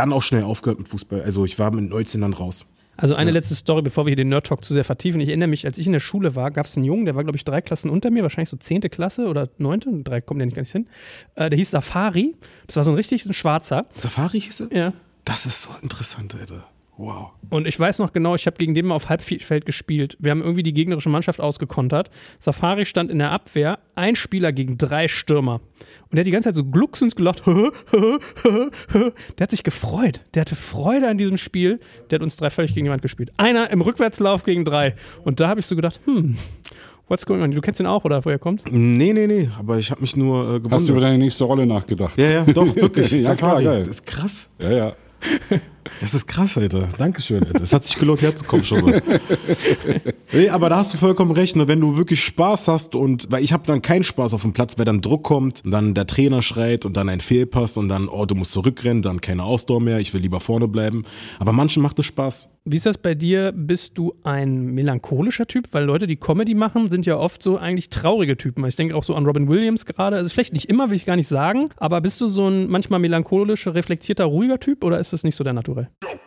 dann auch schnell aufgehört mit Fußball. Also ich war mit 19 dann raus. Also eine letzte Story, bevor wir hier den Nerd Talk zu sehr vertiefen. Ich erinnere mich, als ich in der Schule war, gab es einen Jungen, der war, glaube ich, drei Klassen unter mir, wahrscheinlich so zehnte Klasse oder neunte, drei kommt der nicht gar nicht hin. Äh, der hieß Safari. Das war so ein richtig ein Schwarzer. Safari hieß er? Ja. Das ist so interessant, Alter. Wow. Und ich weiß noch genau, ich habe gegen den mal auf Halbfeld gespielt. Wir haben irgendwie die gegnerische Mannschaft ausgekontert. Safari stand in der Abwehr, ein Spieler gegen drei Stürmer. Und der hat die ganze Zeit so glucksens gelacht. (laughs) der hat sich gefreut. Der hatte Freude an diesem Spiel. Der hat uns drei völlig gegen jemand gespielt. Einer im Rückwärtslauf gegen drei. Und da habe ich so gedacht, hm, what's going on? Du kennst ihn auch, oder woher er kommt? Nee, nee, nee. Aber ich habe mich nur äh, gewundert. Hast du über deine nächste Rolle nachgedacht? Ja, ja, doch, (laughs) wirklich. ja, klar, geil. Das ist krass. Ja, ja. (laughs) Das ist krass, Alter. Dankeschön, Alter. Es hat sich gelohnt, herzukommen schon mal. nee, aber da hast du vollkommen recht. Und wenn du wirklich Spaß hast und, weil ich habe dann keinen Spaß auf dem Platz, weil dann Druck kommt und dann der Trainer schreit und dann ein Fehlpass und dann, oh, du musst zurückrennen, dann keine Ausdauer mehr, ich will lieber vorne bleiben. Aber manchen macht es Spaß. Wie ist das bei dir? Bist du ein melancholischer Typ? Weil Leute, die Comedy machen, sind ja oft so eigentlich traurige Typen. Ich denke auch so an Robin Williams gerade. Also vielleicht nicht immer, will ich gar nicht sagen. Aber bist du so ein manchmal melancholischer, reflektierter, ruhiger Typ oder ist das nicht so der Naturell?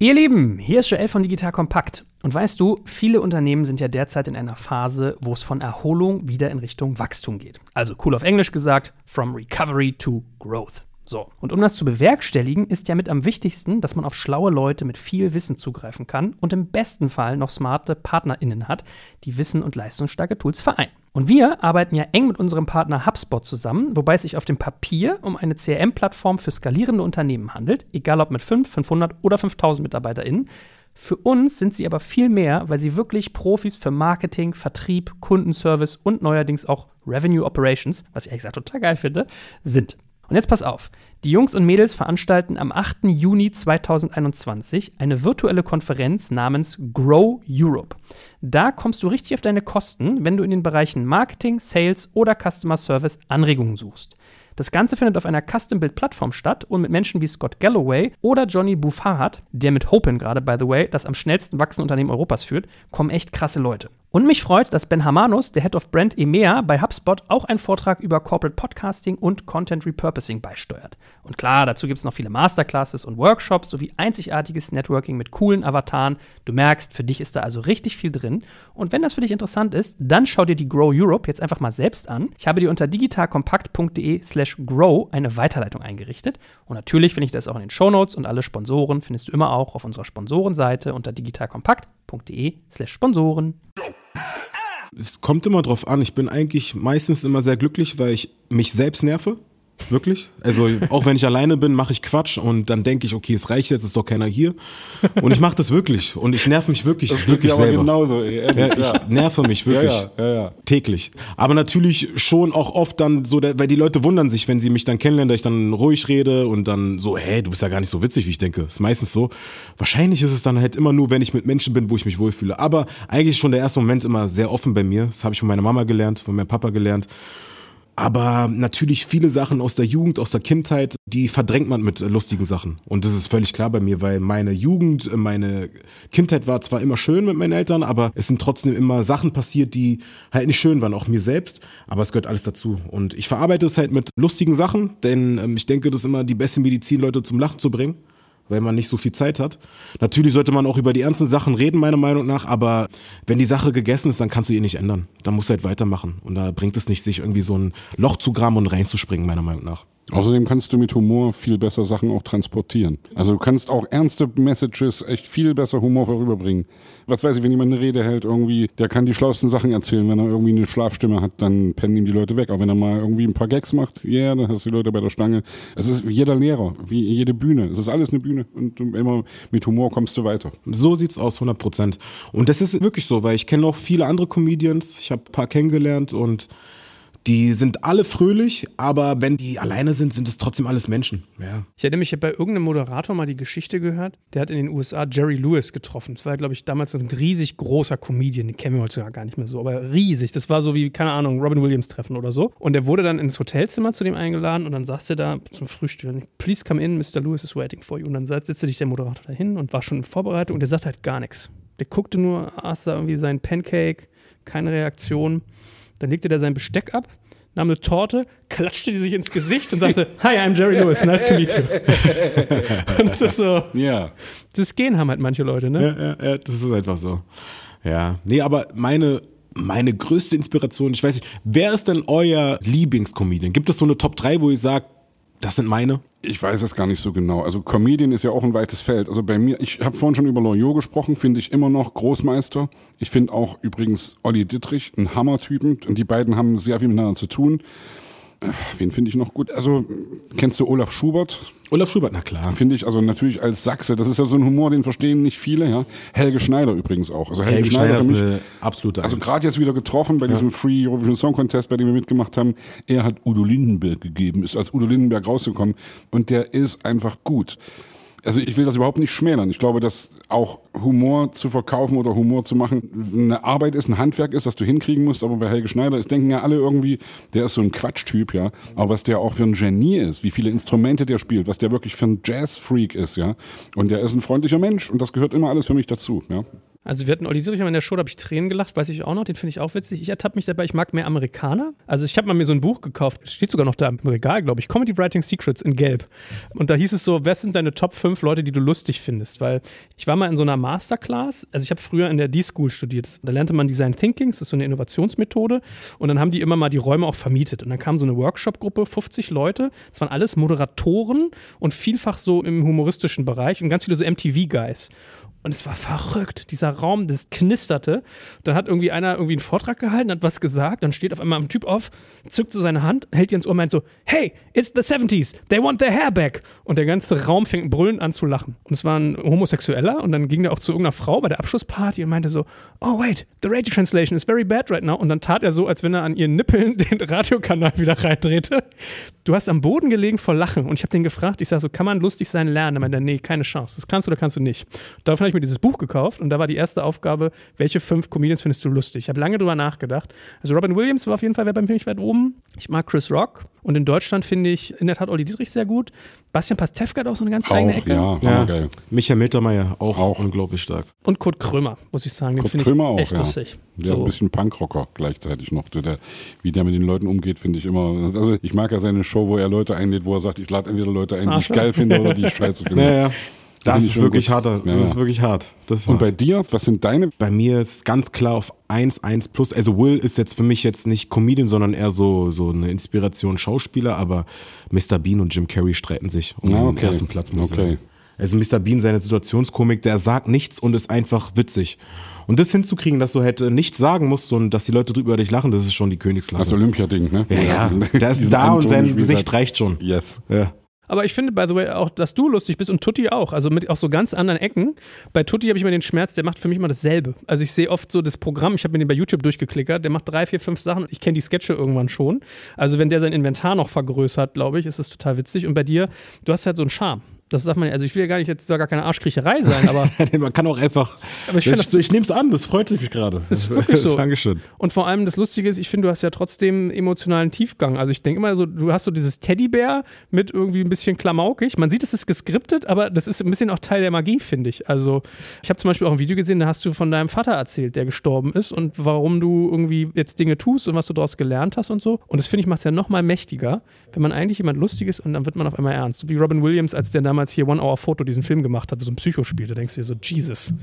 Ihr Lieben, hier ist Joel von Digital Kompakt. Und weißt du, viele Unternehmen sind ja derzeit in einer Phase, wo es von Erholung wieder in Richtung Wachstum geht. Also cool auf Englisch gesagt, from recovery to growth. So, und um das zu bewerkstelligen, ist ja mit am wichtigsten, dass man auf schlaue Leute mit viel Wissen zugreifen kann und im besten Fall noch smarte PartnerInnen hat, die Wissen und leistungsstarke Tools vereinen. Und wir arbeiten ja eng mit unserem Partner HubSpot zusammen, wobei es sich auf dem Papier um eine CRM-Plattform für skalierende Unternehmen handelt, egal ob mit 5, 500 oder 5000 MitarbeiterInnen. Für uns sind sie aber viel mehr, weil sie wirklich Profis für Marketing, Vertrieb, Kundenservice und neuerdings auch Revenue Operations, was ich ehrlich gesagt total geil finde, sind. Und jetzt pass auf. Die Jungs und Mädels veranstalten am 8. Juni 2021 eine virtuelle Konferenz namens Grow Europe. Da kommst du richtig auf deine Kosten, wenn du in den Bereichen Marketing, Sales oder Customer Service Anregungen suchst. Das Ganze findet auf einer Custom-Build-Plattform statt und mit Menschen wie Scott Galloway oder Johnny Buffard, der mit Hopin gerade, by the way, das am schnellsten wachsende Unternehmen Europas führt, kommen echt krasse Leute. Und mich freut, dass Ben Hamanus, der Head of Brand EMEA bei HubSpot, auch einen Vortrag über Corporate Podcasting und Content Repurposing beisteuert. Und klar, dazu gibt es noch viele Masterclasses und Workshops sowie einzigartiges Networking mit coolen Avataren. Du merkst, für dich ist da also richtig viel drin. Und wenn das für dich interessant ist, dann schau dir die Grow Europe jetzt einfach mal selbst an. Ich habe dir unter digitalkompakt.de slash grow eine Weiterleitung eingerichtet. Und natürlich finde ich das auch in den Show Notes und alle Sponsoren findest du immer auch auf unserer Sponsorenseite unter digitalkompakt.de slash Sponsoren. Es kommt immer drauf an. Ich bin eigentlich meistens immer sehr glücklich, weil ich mich selbst nerve. Wirklich? Also auch wenn ich alleine bin, mache ich Quatsch und dann denke ich, okay, es reicht jetzt, ist doch keiner hier. Und ich mache das wirklich und ich nerv mich wirklich, Das wirklich aber selber. genauso, ehrlich, Ja, ich nerve mich wirklich Ja, ja, ja, täglich. Aber natürlich schon auch oft dann so, weil die Leute wundern sich, wenn sie mich dann kennenlernen, dass ich dann ruhig rede und dann so, hey, du bist ja gar nicht so witzig, wie ich denke. Ist meistens so. Wahrscheinlich ist es dann halt immer nur, wenn ich mit Menschen bin, wo ich mich wohlfühle. Aber eigentlich ist schon der erste Moment immer sehr offen bei mir. Das habe ich von meiner Mama gelernt, von meinem Papa gelernt. Aber natürlich viele Sachen aus der Jugend, aus der Kindheit, die verdrängt man mit äh, lustigen Sachen. Und das ist völlig klar bei mir, weil meine Jugend, äh, meine Kindheit war zwar immer schön mit meinen Eltern, aber es sind trotzdem immer Sachen passiert, die halt nicht schön waren, auch mir selbst. Aber es gehört alles dazu. Und ich verarbeite es halt mit lustigen Sachen, denn ähm, ich denke, das ist immer die beste Medizin, Leute zum Lachen zu bringen weil man nicht so viel Zeit hat. Natürlich sollte man auch über die ernsten Sachen reden, meiner Meinung nach, aber wenn die Sache gegessen ist, dann kannst du ihn nicht ändern. Dann musst du halt weitermachen. Und da bringt es nicht, sich irgendwie so ein Loch zu graben und reinzuspringen, meiner Meinung nach. Außerdem kannst du mit Humor viel besser Sachen auch transportieren. Also du kannst auch ernste Messages echt viel besser humorvoll rüberbringen. Was weiß ich, wenn jemand eine Rede hält, irgendwie, der kann die schlauesten Sachen erzählen. Wenn er irgendwie eine Schlafstimme hat, dann pennen ihm die Leute weg. Aber wenn er mal irgendwie ein paar Gags macht, ja, yeah, dann hast du die Leute bei der Stange. Es ist wie jeder Lehrer, wie jede Bühne. Es ist alles eine Bühne und immer mit Humor kommst du weiter. So sieht's aus, 100 Prozent. Und das ist wirklich so, weil ich kenne auch viele andere Comedians. Ich habe ein paar kennengelernt und die sind alle fröhlich, aber wenn die alleine sind, sind es trotzdem alles Menschen. Ja. Ich erinnere mich, ich habe bei irgendeinem Moderator mal die Geschichte gehört. Der hat in den USA Jerry Lewis getroffen. Das war, glaube ich, damals so ein riesig großer Comedian. Den kennen wir heutzutage gar nicht mehr so, aber riesig. Das war so wie, keine Ahnung, Robin Williams treffen oder so. Und der wurde dann ins Hotelzimmer zu dem eingeladen und dann saß er da zum Frühstück. Please come in, Mr. Lewis is waiting for you. Und dann setzte sich der Moderator da hin und war schon in Vorbereitung und der sagte halt gar nichts. Der guckte nur, aß da irgendwie seinen Pancake, keine Reaktion. Dann legte der sein Besteck ab, nahm eine Torte, klatschte die sich ins Gesicht und sagte, Hi, I'm Jerry Lewis, nice to meet you. (laughs) und das ist so, Ja. das Gehen haben halt manche Leute, ne? Ja, ja, ja, das ist einfach so. Ja, nee, aber meine, meine größte Inspiration, ich weiß nicht, wer ist denn euer Lieblingscomedian? Gibt es so eine Top 3, wo ihr sagt, Das sind meine. Ich weiß es gar nicht so genau. Also Comedian ist ja auch ein weites Feld. Also bei mir, ich habe vorhin schon über Loyot gesprochen, finde ich immer noch Großmeister. Ich finde auch übrigens Olli Dittrich ein Hammertypen und die beiden haben sehr viel miteinander zu tun. Wen finde ich noch gut? Also, kennst du Olaf Schubert? Olaf Schubert, na klar. Finde ich, also natürlich als Sachse, das ist ja so ein Humor, den verstehen nicht viele, ja. Helge Schneider übrigens auch. Also Helge, Helge Schneider, Schneider ist eine absolute Also gerade jetzt wieder getroffen bei ja. diesem Free Eurovision Song Contest, bei dem wir mitgemacht haben. Er hat Udo Lindenberg gegeben, ist als Udo Lindenberg rausgekommen und der ist einfach gut also ich will das überhaupt nicht schmälern. Ich glaube, dass auch Humor zu verkaufen oder Humor zu machen eine Arbeit ist, ein Handwerk ist, das du hinkriegen musst. Aber bei Helge Schneider, es denken ja alle irgendwie, der ist so ein Quatschtyp, ja. Aber was der auch für ein Genie ist, wie viele Instrumente der spielt, was der wirklich für ein Jazzfreak ist, ja. Und der ist ein freundlicher Mensch und das gehört immer alles für mich dazu, ja. Also wir hatten Olli Dietrich in der Show, da habe ich Tränen gelacht, weiß ich auch noch, den finde ich auch witzig. Ich ertappe mich dabei, ich mag mehr Amerikaner. Also ich habe mal mir so ein Buch gekauft, steht sogar noch da im Regal, glaube ich, Comedy Writing Secrets in Gelb. Und da hieß es so, wer sind deine Top 5 Leute, die du lustig findest? Weil ich war mal in so einer Masterclass, also ich habe früher in der D-School studiert, da lernte man Design Thinking, das ist so eine Innovationsmethode und dann haben die immer mal die Räume auch vermietet. Und dann kam so eine Workshop-Gruppe, 50 Leute, das waren alles Moderatoren und vielfach so im humoristischen Bereich und ganz viele so MTV-Guys. Und es war verrückt. Dieser Raum, das knisterte. Dann hat irgendwie einer irgendwie einen Vortrag gehalten, hat was gesagt. Dann steht auf einmal ein Typ auf, zückt so seine Hand, hält ihr ins Ohr und meint so: Hey, it's the 70s. They want their hair back. Und der ganze Raum fängt brüllend an zu lachen. Und es war ein Homosexueller. Und dann ging der auch zu irgendeiner Frau bei der Abschlussparty und meinte so: Oh, wait, the radio translation is very bad right now. Und dann tat er so, als wenn er an ihren Nippeln (laughs) den Radiokanal wieder reindrehte. Du hast am Boden gelegen vor Lachen. Und ich habe den gefragt, ich sage so: Kann man lustig sein lernen? Er meinte: Nee, keine Chance. Das kannst du oder kannst du nicht. Daraufhin habe ich mir dieses Buch gekauft und da war die erste Aufgabe, welche fünf Comedians findest du lustig? Ich habe lange drüber nachgedacht. Also Robin Williams war auf jeden Fall wer bei mir weit oben. Ich mag Chris Rock und in Deutschland finde ich in der Tat Olli Dietrich sehr gut. Bastian Pastewka hat auch so eine ganz auch, eigene Ecke. Ja, ja. geil. Michael Mittermeier auch, auch unglaublich stark. Und Kurt Krömer, muss ich sagen, den finde ich auch, echt ja. lustig. Der so. ist ein bisschen Punkrocker gleichzeitig noch. Der, wie der mit den Leuten umgeht, finde ich immer. Also ich mag ja seine Show, wo er Leute einlädt, wo er sagt, ich lade entweder Leute ein, die ich geil finde oder die ich (laughs) scheiße finde. Ja, ja. Das ist wirklich hart. Das ja. ist wirklich hart. Ist Und hart. bei dir, was sind deine? Bei mir ist ganz klar auf 1, 1 plus. Also Will ist jetzt für mich jetzt nicht Comedian, sondern eher so, so eine Inspiration Schauspieler, aber Mr. Bean und Jim Carrey streiten sich um ah, okay. den ersten Platz, muss okay. Also Mr. Bean, seine Situationskomik, der sagt nichts und ist einfach witzig. Und das hinzukriegen, dass du halt nichts sagen musst und dass die Leute drüber dich lachen, das ist schon die Königsklasse. Das Olympia-Ding, ne? Ja, ja. (laughs) Der ist da und sein Gesicht reicht schon. Yes. Ja. Aber ich finde, by the way, auch, dass du lustig bist und Tutti auch. Also mit auch so ganz anderen Ecken. Bei Tutti habe ich immer den Schmerz, der macht für mich immer dasselbe. Also ich sehe oft so das Programm, ich habe mir den bei YouTube durchgeklickert, der macht drei, vier, fünf Sachen und ich kenne die Sketche irgendwann schon. Also wenn der sein Inventar noch vergrößert, glaube ich, ist es total witzig. Und bei dir, du hast halt so einen Charme. Das sagt man, also ich will ja gar nicht jetzt da gar keine Arschkriecherei sein, aber. (laughs) man kann auch einfach. Aber ich, das, ich nehme es an, das freut mich gerade. Das ist wirklich (laughs) so. Dankeschön. Und vor allem das Lustige ist, ich finde, du hast ja trotzdem emotionalen Tiefgang. Also ich denke immer so, du hast so dieses Teddybär mit irgendwie ein bisschen klamaukig. Man sieht, es ist geskriptet, aber das ist ein bisschen auch Teil der Magie, finde ich. Also ich habe zum Beispiel auch ein Video gesehen, da hast du von deinem Vater erzählt, der gestorben ist und warum du irgendwie jetzt Dinge tust und was du daraus gelernt hast und so. Und das finde ich macht es ja noch mal mächtiger, wenn man eigentlich jemand lustig ist und dann wird man auf einmal ernst. So wie Robin Williams, als der damals hier One Hour Photo diesen Film gemacht hat, so ein Psychospiel, da denkst du dir so, Jesus.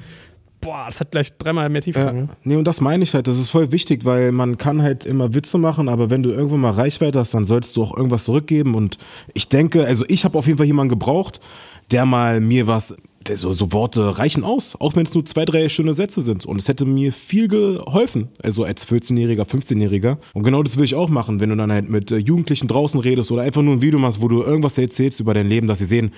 Boah, das hat gleich dreimal mehr Tiefe. Ja, ne? Nee, und das meine ich halt, das ist voll wichtig, weil man kann halt immer Witze machen, aber wenn du irgendwann mal Reichweite hast, dann solltest du auch irgendwas zurückgeben. Und ich denke, also ich habe auf jeden Fall jemanden gebraucht, der mal mir was so, so Worte reichen aus, auch wenn es nur zwei, drei schöne Sätze sind. Und es hätte mir viel geholfen, also als 14-Jähriger, 15-Jähriger. Und genau das will ich auch machen, wenn du dann halt mit äh, Jugendlichen draußen redest oder einfach nur ein Video machst, wo du irgendwas erzählst über dein Leben, dass sie sehen,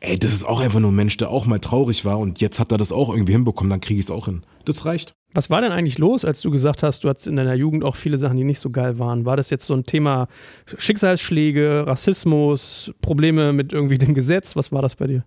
ey, das ist auch einfach nur ein Mensch, der auch mal traurig war und jetzt hat er das auch irgendwie hinbekommen, dann kriege ich es auch hin. Das reicht. Was war denn eigentlich los, als du gesagt hast, du hattest in deiner Jugend auch viele Sachen, die nicht so geil waren? War das jetzt so ein Thema Schicksalsschläge, Rassismus, Probleme mit irgendwie dem Gesetz? Was war das bei dir?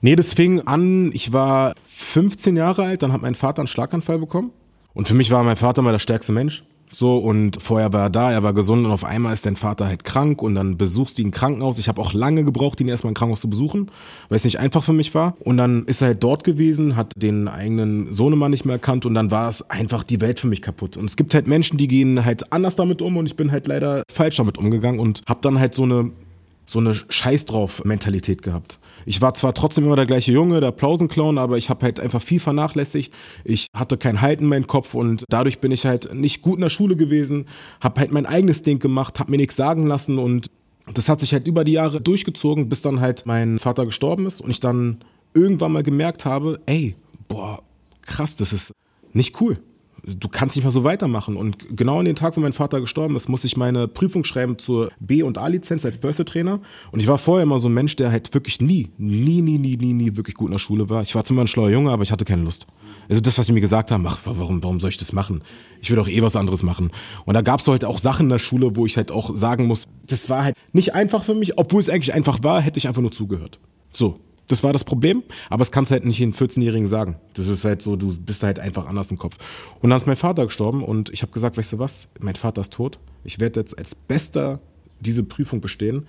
Nee, das fing an, ich war 15 Jahre alt, dann hat mein Vater einen Schlaganfall bekommen. Und für mich war mein Vater mal der stärkste Mensch. So, und vorher war er da, er war gesund und auf einmal ist dein Vater halt krank und dann besuchst du ihn im Krankenhaus. Ich habe auch lange gebraucht, ihn erstmal im Krankenhaus zu besuchen, weil es nicht einfach für mich war. Und dann ist er halt dort gewesen, hat den eigenen Sohnemann nicht mehr erkannt und dann war es einfach die Welt für mich kaputt. Und es gibt halt Menschen, die gehen halt anders damit um und ich bin halt leider falsch damit umgegangen und habe dann halt so eine so eine Scheiß drauf Mentalität gehabt. Ich war zwar trotzdem immer der gleiche Junge, der Applausenclown, aber ich habe halt einfach viel vernachlässigt. Ich hatte kein Halten in meinem Kopf und dadurch bin ich halt nicht gut in der Schule gewesen, habe halt mein eigenes Ding gemacht, habe mir nichts sagen lassen und Das hat sich halt über die Jahre durchgezogen, bis dann halt mein Vater gestorben ist und ich dann irgendwann mal gemerkt habe, ey, boah, krass, das ist nicht cool du kannst nicht mehr so weitermachen. Und genau an den Tag, wo mein Vater gestorben ist, musste ich meine Prüfung schreiben zur B- und A-Lizenz als Personal Trainer. Und ich war vorher immer so ein Mensch, der halt wirklich nie, nie, nie, nie, nie, nie wirklich gut in der Schule war. Ich war zwar immer ein schlauer Junge, aber ich hatte keine Lust. Also das, was sie mir gesagt haben, ach, warum, warum soll ich das machen? Ich will doch eh was anderes machen. Und da gab es halt auch Sachen in der Schule, wo ich halt auch sagen muss, das war halt nicht einfach für mich, obwohl es eigentlich einfach war, hätte ich einfach nur zugehört. So, das war das Problem, aber es kannst halt nicht den 14-Jährigen sagen. Das ist halt so, du bist halt einfach anders im Kopf. Und dann ist mein Vater gestorben und ich habe gesagt, weißt du was, mein Vater ist tot. Ich werde jetzt als Bester diese Prüfung bestehen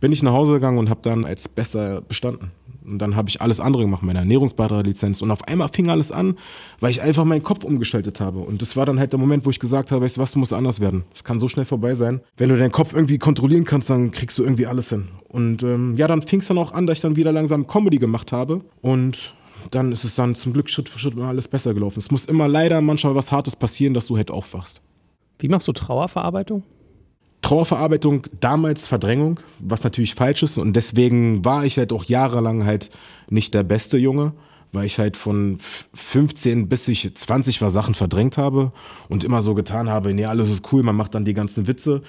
bin ich nach Hause gegangen und habe dann als besser bestanden. Und dann habe ich alles andere gemacht, meine Ernährungsberaterlizenz. Und auf einmal fing alles an, weil ich einfach meinen Kopf umgestaltet habe. Und das war dann halt der Moment, wo ich gesagt habe, weißt du was, du musst anders werden. Es kann so schnell vorbei sein. Wenn du deinen Kopf irgendwie kontrollieren kannst, dann kriegst du irgendwie alles hin. Und ähm, ja, dann fing es dann auch an, dass ich dann wieder langsam Comedy gemacht habe. Und dann ist es dann zum Glück Schritt für Schritt immer alles besser gelaufen. Es muss immer leider manchmal was Hartes passieren, dass du halt aufwachst. Wie machst du Trauerverarbeitung? Trauerverarbeitung, damals Verdrängung, was natürlich falsch ist. Und deswegen war ich halt auch jahrelang halt nicht der beste Junge, weil ich halt von 15 bis ich 20 war Sachen verdrängt habe und immer so getan habe, nee, alles ist cool, man macht dann die ganzen Witze.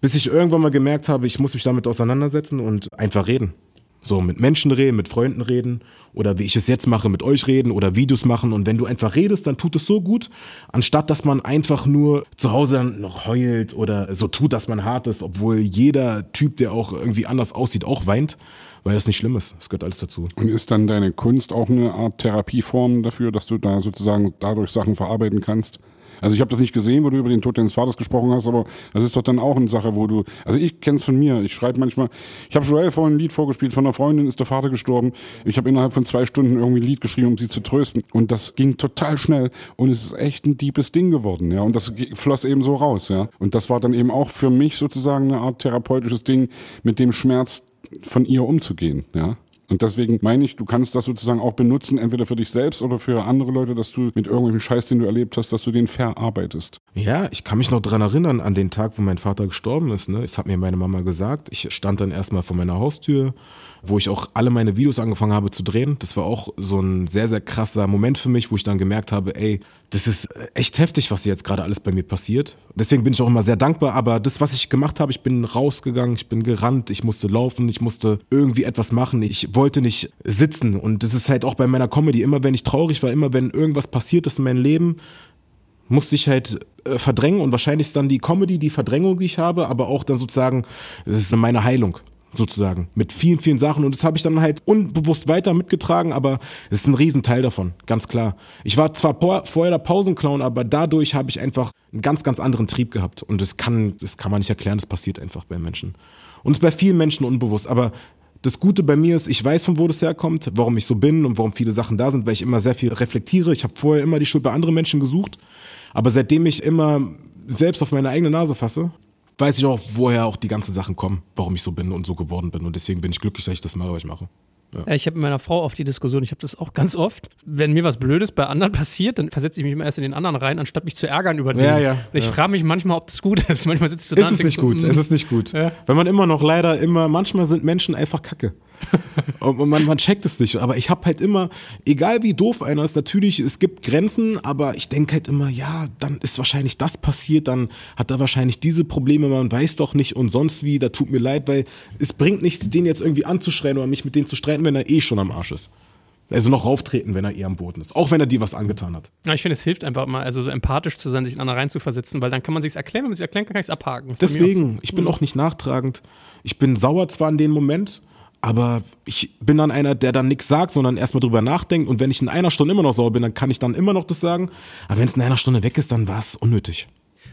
Bis ich irgendwann mal gemerkt habe, ich muss mich damit auseinandersetzen und einfach reden. So mit Menschen reden, mit Freunden reden oder wie ich es jetzt mache, mit euch reden oder Videos machen. Und wenn du einfach redest, dann tut es so gut, anstatt dass man einfach nur zu Hause dann noch heult oder so tut, dass man hart ist, obwohl jeder Typ, der auch irgendwie anders aussieht, auch weint, weil das nicht schlimm ist. Das gehört alles dazu. Und ist dann deine Kunst auch eine Art Therapieform dafür, dass du da sozusagen dadurch Sachen verarbeiten kannst? Also ich habe das nicht gesehen, wo du über den Tod deines Vaters gesprochen hast, aber das ist doch dann auch eine Sache, wo du, also ich kenne es von mir, ich schreibe manchmal, ich habe Joel vorhin ein Lied vorgespielt, von einer Freundin ist der Vater gestorben, ich habe innerhalb von zwei Stunden irgendwie ein Lied geschrieben, um sie zu trösten. Und das ging total schnell. Und es ist echt ein deepes Ding geworden, ja, und das floss eben so raus, ja, und das war dann eben auch für mich sozusagen eine Art therapeutisches Ding, mit dem Schmerz von ihr umzugehen, ja. Und deswegen meine ich, du kannst das sozusagen auch benutzen, entweder für dich selbst oder für andere Leute, dass du mit irgendwelchen Scheiß, den du erlebt hast, dass du den verarbeitest. Ja, ich kann mich noch dran erinnern an den Tag, wo mein Vater gestorben ist. Ne? Das hat mir meine Mama gesagt. Ich stand dann erstmal vor meiner Haustür, wo ich auch alle meine Videos angefangen habe zu drehen. Das war auch so ein sehr, sehr krasser Moment für mich, wo ich dann gemerkt habe, ey, das ist echt heftig, was jetzt gerade alles bei mir passiert. Deswegen bin ich auch immer sehr dankbar. Aber das, was ich gemacht habe, ich bin rausgegangen, ich bin gerannt, ich musste laufen, ich musste irgendwie etwas machen. Ich wollte nicht sitzen. Und das ist halt auch bei meiner Comedy. Immer wenn ich traurig war, immer wenn irgendwas passiert ist in meinem Leben, musste ich halt äh, verdrängen und wahrscheinlich ist dann die Comedy die Verdrängung, die ich habe, aber auch dann sozusagen, es ist meine Heilung sozusagen mit vielen, vielen Sachen und das habe ich dann halt unbewusst weiter mitgetragen, aber es ist ein Riesenteil davon, ganz klar. Ich war zwar vorher der Pausenclown, aber dadurch habe ich einfach einen ganz, ganz anderen Trieb gehabt und das kann, das kann man nicht erklären, das passiert einfach bei Menschen. Und es ist bei vielen Menschen unbewusst, aber das Gute bei mir ist, ich weiß, von wo das herkommt, warum ich so bin und warum viele Sachen da sind, weil ich immer sehr viel reflektiere. Ich habe vorher immer die Schuld bei anderen Menschen gesucht, aber seitdem ich immer selbst auf meine eigene Nase fasse, weiß ich auch, woher auch die ganzen Sachen kommen, warum ich so bin und so geworden bin. Und deswegen bin ich glücklich, dass ich das mache, was ich mache. Ja. Ich habe mit meiner Frau oft die Diskussion, ich habe das auch ganz oft. Wenn mir was Blödes bei anderen (laughs) passiert, dann versetze ich mich immer erst in den anderen rein, anstatt mich zu ärgern über den. Ja, ja, ich ja. frage mich manchmal, ob das gut (laughs) ist. Manchmal sitzt du da ist es nicht gut. Es ist nicht gut. Wenn man immer noch leider immer, manchmal sind Menschen einfach kacke. (laughs) und man, man checkt es nicht. Aber ich habe halt immer, egal wie doof einer ist, natürlich, es gibt Grenzen, aber ich denke halt immer, ja, dann ist wahrscheinlich das passiert, dann hat er wahrscheinlich diese Probleme, man weiß doch nicht und sonst wie, da tut mir leid, weil es bringt nichts, den jetzt irgendwie anzuschreien oder mich mit denen zu streiten, wenn er eh schon am Arsch ist. Also noch rauftreten, wenn er eher am Boden ist. Auch wenn er dir was angetan hat. Ja, ich finde, es hilft einfach mal, also so empathisch zu sein, sich in andere reinzuversetzen, weil dann kann man sich erklären, wenn man sich erklären kann, kann ich es abhaken. Deswegen, ich bin auch nicht nachtragend. Ich bin sauer zwar in dem Moment, aber ich bin dann einer, der dann nichts sagt, sondern erstmal drüber nachdenkt. Und wenn ich in einer Stunde immer noch sauer bin, dann kann ich dann immer noch das sagen. Aber wenn es in einer Stunde weg ist, dann war es unnötig.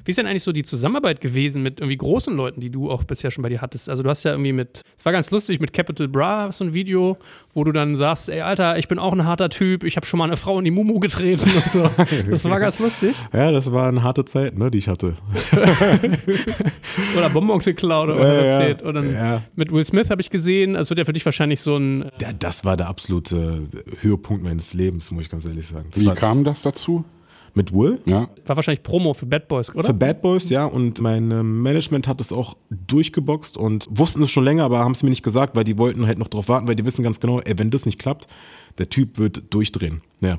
Wie ist denn eigentlich so die Zusammenarbeit gewesen mit irgendwie großen Leuten, die du auch bisher schon bei dir hattest? Also du hast ja irgendwie mit, es war ganz lustig, mit Capital Bra so ein Video, wo du dann sagst, ey Alter, ich bin auch ein harter Typ, ich habe schon mal eine Frau in die Mumu getreten und so. (laughs) Das war ganz lustig. Ja, das war eine harte Zeit, ne, die ich hatte. (laughs) oder Bonbons geklaut oder was ja, erzählt. Oder ja. mit Will Smith habe ich gesehen, das wird ja für dich wahrscheinlich so ein... Äh ja, das war der absolute Höhepunkt meines Lebens, muss ich ganz ehrlich sagen. Das Wie kam das dazu? Mit Will? Ja. War wahrscheinlich Promo für Bad Boys, oder? Für Bad Boys, ja. Und mein ähm, Management hat es auch durchgeboxt und wussten es schon länger, aber haben es mir nicht gesagt, weil die wollten halt noch drauf warten, weil die wissen ganz genau, ey, wenn das nicht klappt, der Typ wird durchdrehen. Ja.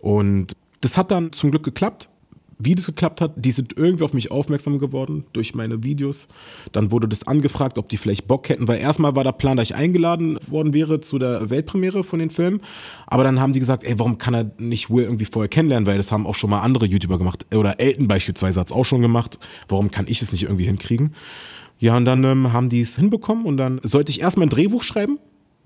Und das hat dann zum Glück geklappt. Wie das geklappt hat, die sind irgendwie auf mich aufmerksam geworden durch meine Videos. Dann wurde das angefragt, ob die vielleicht Bock hätten, weil erstmal war der Plan, dass ich eingeladen worden wäre zu der Weltpremiere von den Filmen. Aber dann haben die gesagt, ey, warum kann er nicht Will irgendwie vorher kennenlernen, weil das haben auch schon mal andere YouTuber gemacht. Oder Elton beispielsweise hat es auch schon gemacht. Warum kann ich es nicht irgendwie hinkriegen? Ja, und dann ähm, haben die es hinbekommen und dann sollte ich erstmal ein Drehbuch schreiben.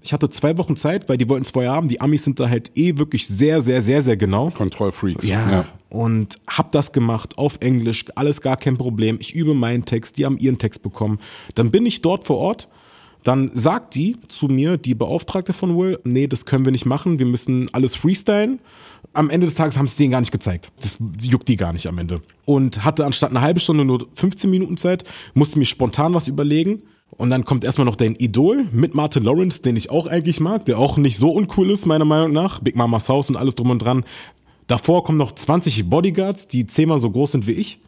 Ich hatte zwei Wochen Zeit, weil die wollten es vorher haben. Die Amis sind da halt eh wirklich sehr, sehr, sehr, sehr genau. Kontrollfreaks. Ja. ja. Und hab das gemacht auf Englisch, alles gar kein Problem. Ich übe meinen Text, die haben ihren Text bekommen. Dann bin ich dort vor Ort. Dann sagt die zu mir, die Beauftragte von Will, nee, das können wir nicht machen, wir müssen alles freestylen. Am Ende des Tages haben sie denen gar nicht gezeigt. Das juckt die gar nicht am Ende. Und hatte anstatt eine halbe Stunde nur 15 Minuten Zeit, musste mir spontan was überlegen. Und dann kommt erstmal noch dein Idol mit Martin Lawrence, den ich auch eigentlich mag, der auch nicht so uncool ist, meiner Meinung nach. Big Mama's House und alles drum und dran. Davor kommen noch 20 Bodyguards, die zehnmal so groß sind wie ich.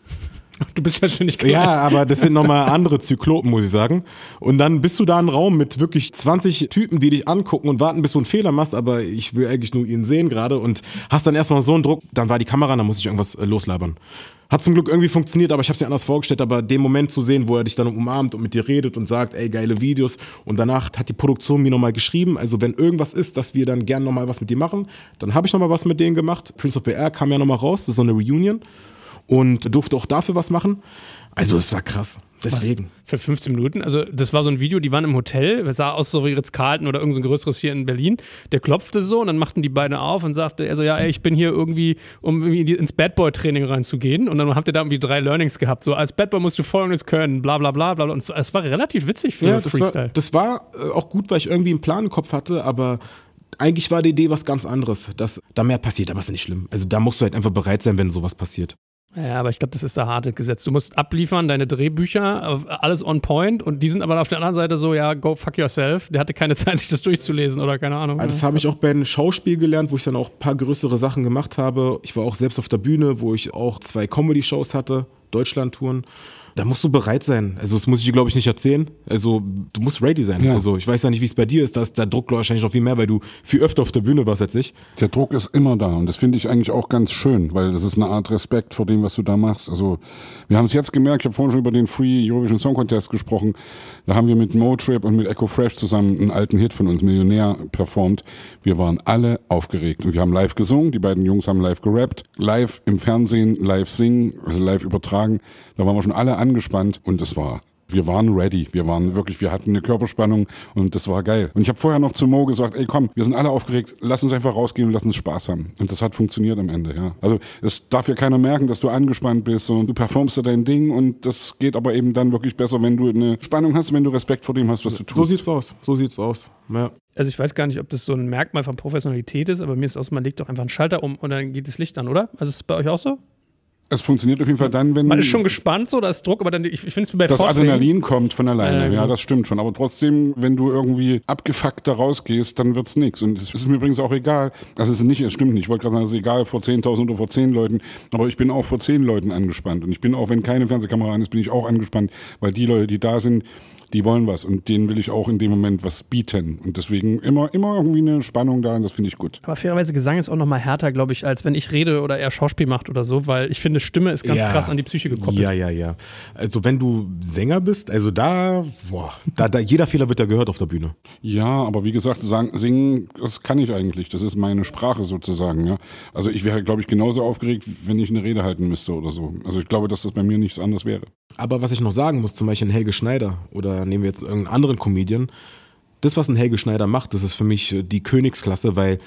Du bist ja schon nicht klein. Ja, aber das sind nochmal andere Zyklopen, muss ich sagen. Und dann bist du da im Raum mit wirklich 20 Typen, die dich angucken und warten, bis du einen Fehler machst, aber ich will eigentlich nur ihn sehen gerade und hast dann erstmal so einen Druck, dann war die Kamera, dann muss ich irgendwas äh, loslabern. Hat zum Glück irgendwie funktioniert, aber ich habe es mir anders vorgestellt, aber den Moment zu sehen, wo er dich dann umarmt und mit dir redet und sagt, ey, geile Videos und danach hat die Produktion mir nochmal geschrieben, also wenn irgendwas ist, dass wir dann gern nochmal was mit dir machen, dann habe ich nochmal was mit denen gemacht. Prince of BR kam ja nochmal raus, das ist so eine Reunion und durfte auch dafür was machen. Also das war krass. Deswegen. Was? Für 15 Minuten? Also, das war so ein Video, die waren im Hotel, das sah aus so wie Ritz-Carlton oder irgendein so größeres hier in Berlin. Der klopfte so und dann machten die beiden auf und sagte, er so, ja, ey, ich bin hier irgendwie, um irgendwie ins Bad Boy-Training reinzugehen. Und dann habt ihr da irgendwie drei Learnings gehabt. So, als Bad Boy musst du folgendes können, bla bla bla bla. Und es war relativ witzig für ja, das Freestyle. War, das war äh, auch gut, weil ich irgendwie einen Plan im Kopf hatte, aber eigentlich war die Idee was ganz anderes, dass da mehr passiert, aber ist nicht schlimm. Also da musst du halt einfach bereit sein, wenn sowas passiert. Ja, aber ich glaube, das ist der harte Gesetz. Du musst abliefern, deine Drehbücher, alles on point und die sind aber auf der anderen Seite so, ja, go fuck yourself. Der hatte keine (laughs) Zeit, sich das durchzulesen oder keine Ahnung. Das habe ich auch bei einem Schauspiel gelernt, wo ich dann auch ein paar größere Sachen gemacht habe. Ich war auch selbst auf der Bühne, wo ich auch zwei Comedy-Shows hatte, Deutschland-Touren. Da musst du bereit sein. Also, das muss ich dir, glaube ich, nicht erzählen. Also, du musst ready sein. Ja. Also, ich weiß ja nicht, wie es bei dir ist. Da ist der Druck wahrscheinlich noch viel mehr, weil du viel öfter auf der Bühne warst als ich. Der Druck ist immer da. Und das finde ich eigentlich auch ganz schön, weil das ist eine Art Respekt vor dem, was du da machst. Also, wir haben es jetzt gemerkt, ich habe vorhin schon über den Free Eurovision Song Contest gesprochen. Da haben wir mit Motrip und mit Echo Fresh zusammen einen alten Hit von uns, Millionär, performt. Wir waren alle aufgeregt. Und wir haben live gesungen. Die beiden Jungs haben live gerappt. Live im Fernsehen, live singen, also live übertragen. Da waren wir schon alle angespannt und es war wir waren ready. Wir waren wirklich, wir hatten eine Körperspannung und das war geil. Und ich habe vorher noch zu Mo gesagt, ey komm, wir sind alle aufgeregt, lass uns einfach rausgehen und lass uns Spaß haben. Und das hat funktioniert am Ende, ja. Also es darf ja keiner merken, dass du angespannt bist, sondern du performst da dein Ding und das geht aber eben dann wirklich besser, wenn du eine Spannung hast, wenn du Respekt vor dem hast, was du tust. So sieht's aus. So sieht's aus. Ja. Also ich weiß gar nicht, ob das so ein Merkmal von Professionalität ist, aber mir ist aus, man legt doch einfach einen Schalter um und dann geht das Licht an, oder? Also ist es bei euch auch so? Es funktioniert auf jeden Fall dann, wenn. Man ist schon gespannt, so, da ist Druck, aber dann, ich, ich finde es bei Das Vorträgen, Adrenalin kommt von alleine, Ähm. ja, das stimmt schon. Aber trotzdem, wenn du irgendwie abgefuckt da rausgehst, dann wird's nix. Und es ist mir übrigens auch egal. Also es ist nicht, es stimmt nicht. Ich wollte gerade sagen, es ist egal vor 10.000 oder vor 10 Leuten. Aber ich bin auch vor 10 Leuten angespannt. Und ich bin auch, wenn keine Fernsehkamera an ist, bin ich auch angespannt. Weil die Leute, die da sind, die wollen was. Und denen will ich auch in dem Moment was bieten. Und deswegen immer, immer irgendwie eine Spannung da. Und das finde ich gut. Aber fairerweise Gesang ist auch noch mal härter, glaube ich, als wenn ich rede oder er Schauspiel macht oder so, weil ich finde, Stimme ist ganz Ja. krass an die Psyche gekoppelt. Ja, ja, ja. Also wenn du Sänger bist, also da, boah, da, da jeder Fehler wird da gehört auf der Bühne. Ja, aber wie gesagt, sagen, singen, das kann ich eigentlich. Das ist meine Sprache sozusagen. Ja. Also ich wäre, glaube ich, genauso aufgeregt, wenn ich eine Rede halten müsste oder so. Also ich glaube, dass das bei mir nichts anderes wäre. Aber was ich noch sagen muss, zum Beispiel ein Helge Schneider oder nehmen wir jetzt irgendeinen anderen Comedian, das, was ein Helge Schneider macht, das ist für mich äh, die Königsklasse, weil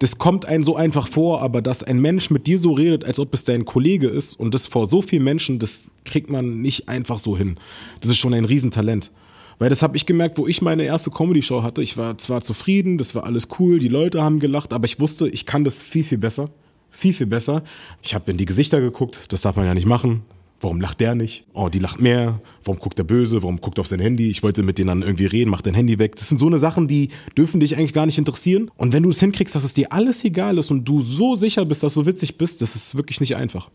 das kommt einem so einfach vor, aber dass ein Mensch mit dir so redet, als ob es dein Kollege ist und das vor so vielen Menschen, das kriegt man nicht einfach so hin. Das ist schon ein Riesentalent. Weil das habe ich gemerkt, wo ich meine erste Comedy-Show hatte. Ich war zwar zufrieden, das war alles cool, die Leute haben gelacht, aber ich wusste, ich kann das viel, viel besser. Viel, viel besser. Ich habe in die Gesichter geguckt, das darf man ja nicht machen. Warum lacht der nicht? Oh, die lacht mehr. Warum guckt der böse? Warum guckt er auf sein Handy? Ich wollte mit denen dann irgendwie reden, mach dein Handy weg. Das sind so eine Sachen, die dürfen dich eigentlich gar nicht interessieren. Und wenn du es hinkriegst, dass es dir alles egal ist und du so sicher bist, dass du witzig bist, das ist wirklich nicht einfach.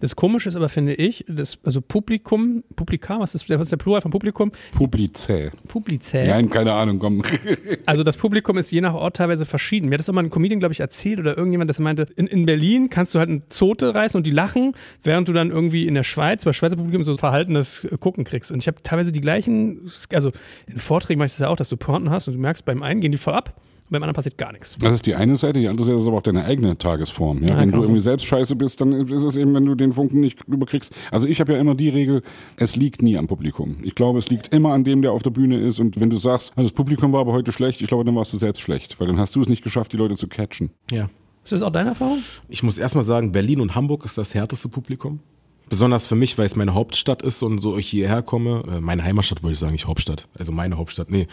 Das Komische ist aber, finde ich, das, also Publikum, Publika, was ist, was ist der Plural von Publikum? Publizä. Publizä. Nein, keine Ahnung, komm. (laughs) Also das Publikum ist je nach Ort teilweise verschieden. Mir hat das auch mal ein Comedian, glaube ich, erzählt oder irgendjemand, das meinte, in, in Berlin kannst du halt einen Zote reißen und die lachen, während du dann irgendwie in der Schweiz, bei Schweizer Publikum so verhaltenes Gucken kriegst. Und ich habe teilweise die gleichen, also in Vorträgen mache ich das ja auch, dass du Pointen hast und du merkst, beim einen gehen die voll ab beim anderen passiert gar nichts. Das ist die eine Seite, die andere Seite ist aber auch deine eigene Tagesform. Ja? Ja, wenn du irgendwie sein. selbst scheiße bist, dann ist es eben, wenn du den Funken nicht überkriegst. Also ich habe ja immer die Regel, es liegt nie am Publikum. Ich glaube, es liegt immer an dem, der auf der Bühne ist. Und wenn du sagst, also das Publikum war aber heute schlecht, ich glaube, dann warst du selbst schlecht. Weil dann hast du es nicht geschafft, die Leute zu catchen. Ja. Ist das auch deine Erfahrung? Ich muss erstmal sagen, Berlin und Hamburg ist das härteste Publikum. Besonders für mich, weil es meine Hauptstadt ist und so ich hierher komme. Äh, meine Heimatstadt würde ich sagen, nicht Hauptstadt. Also meine Hauptstadt, nee.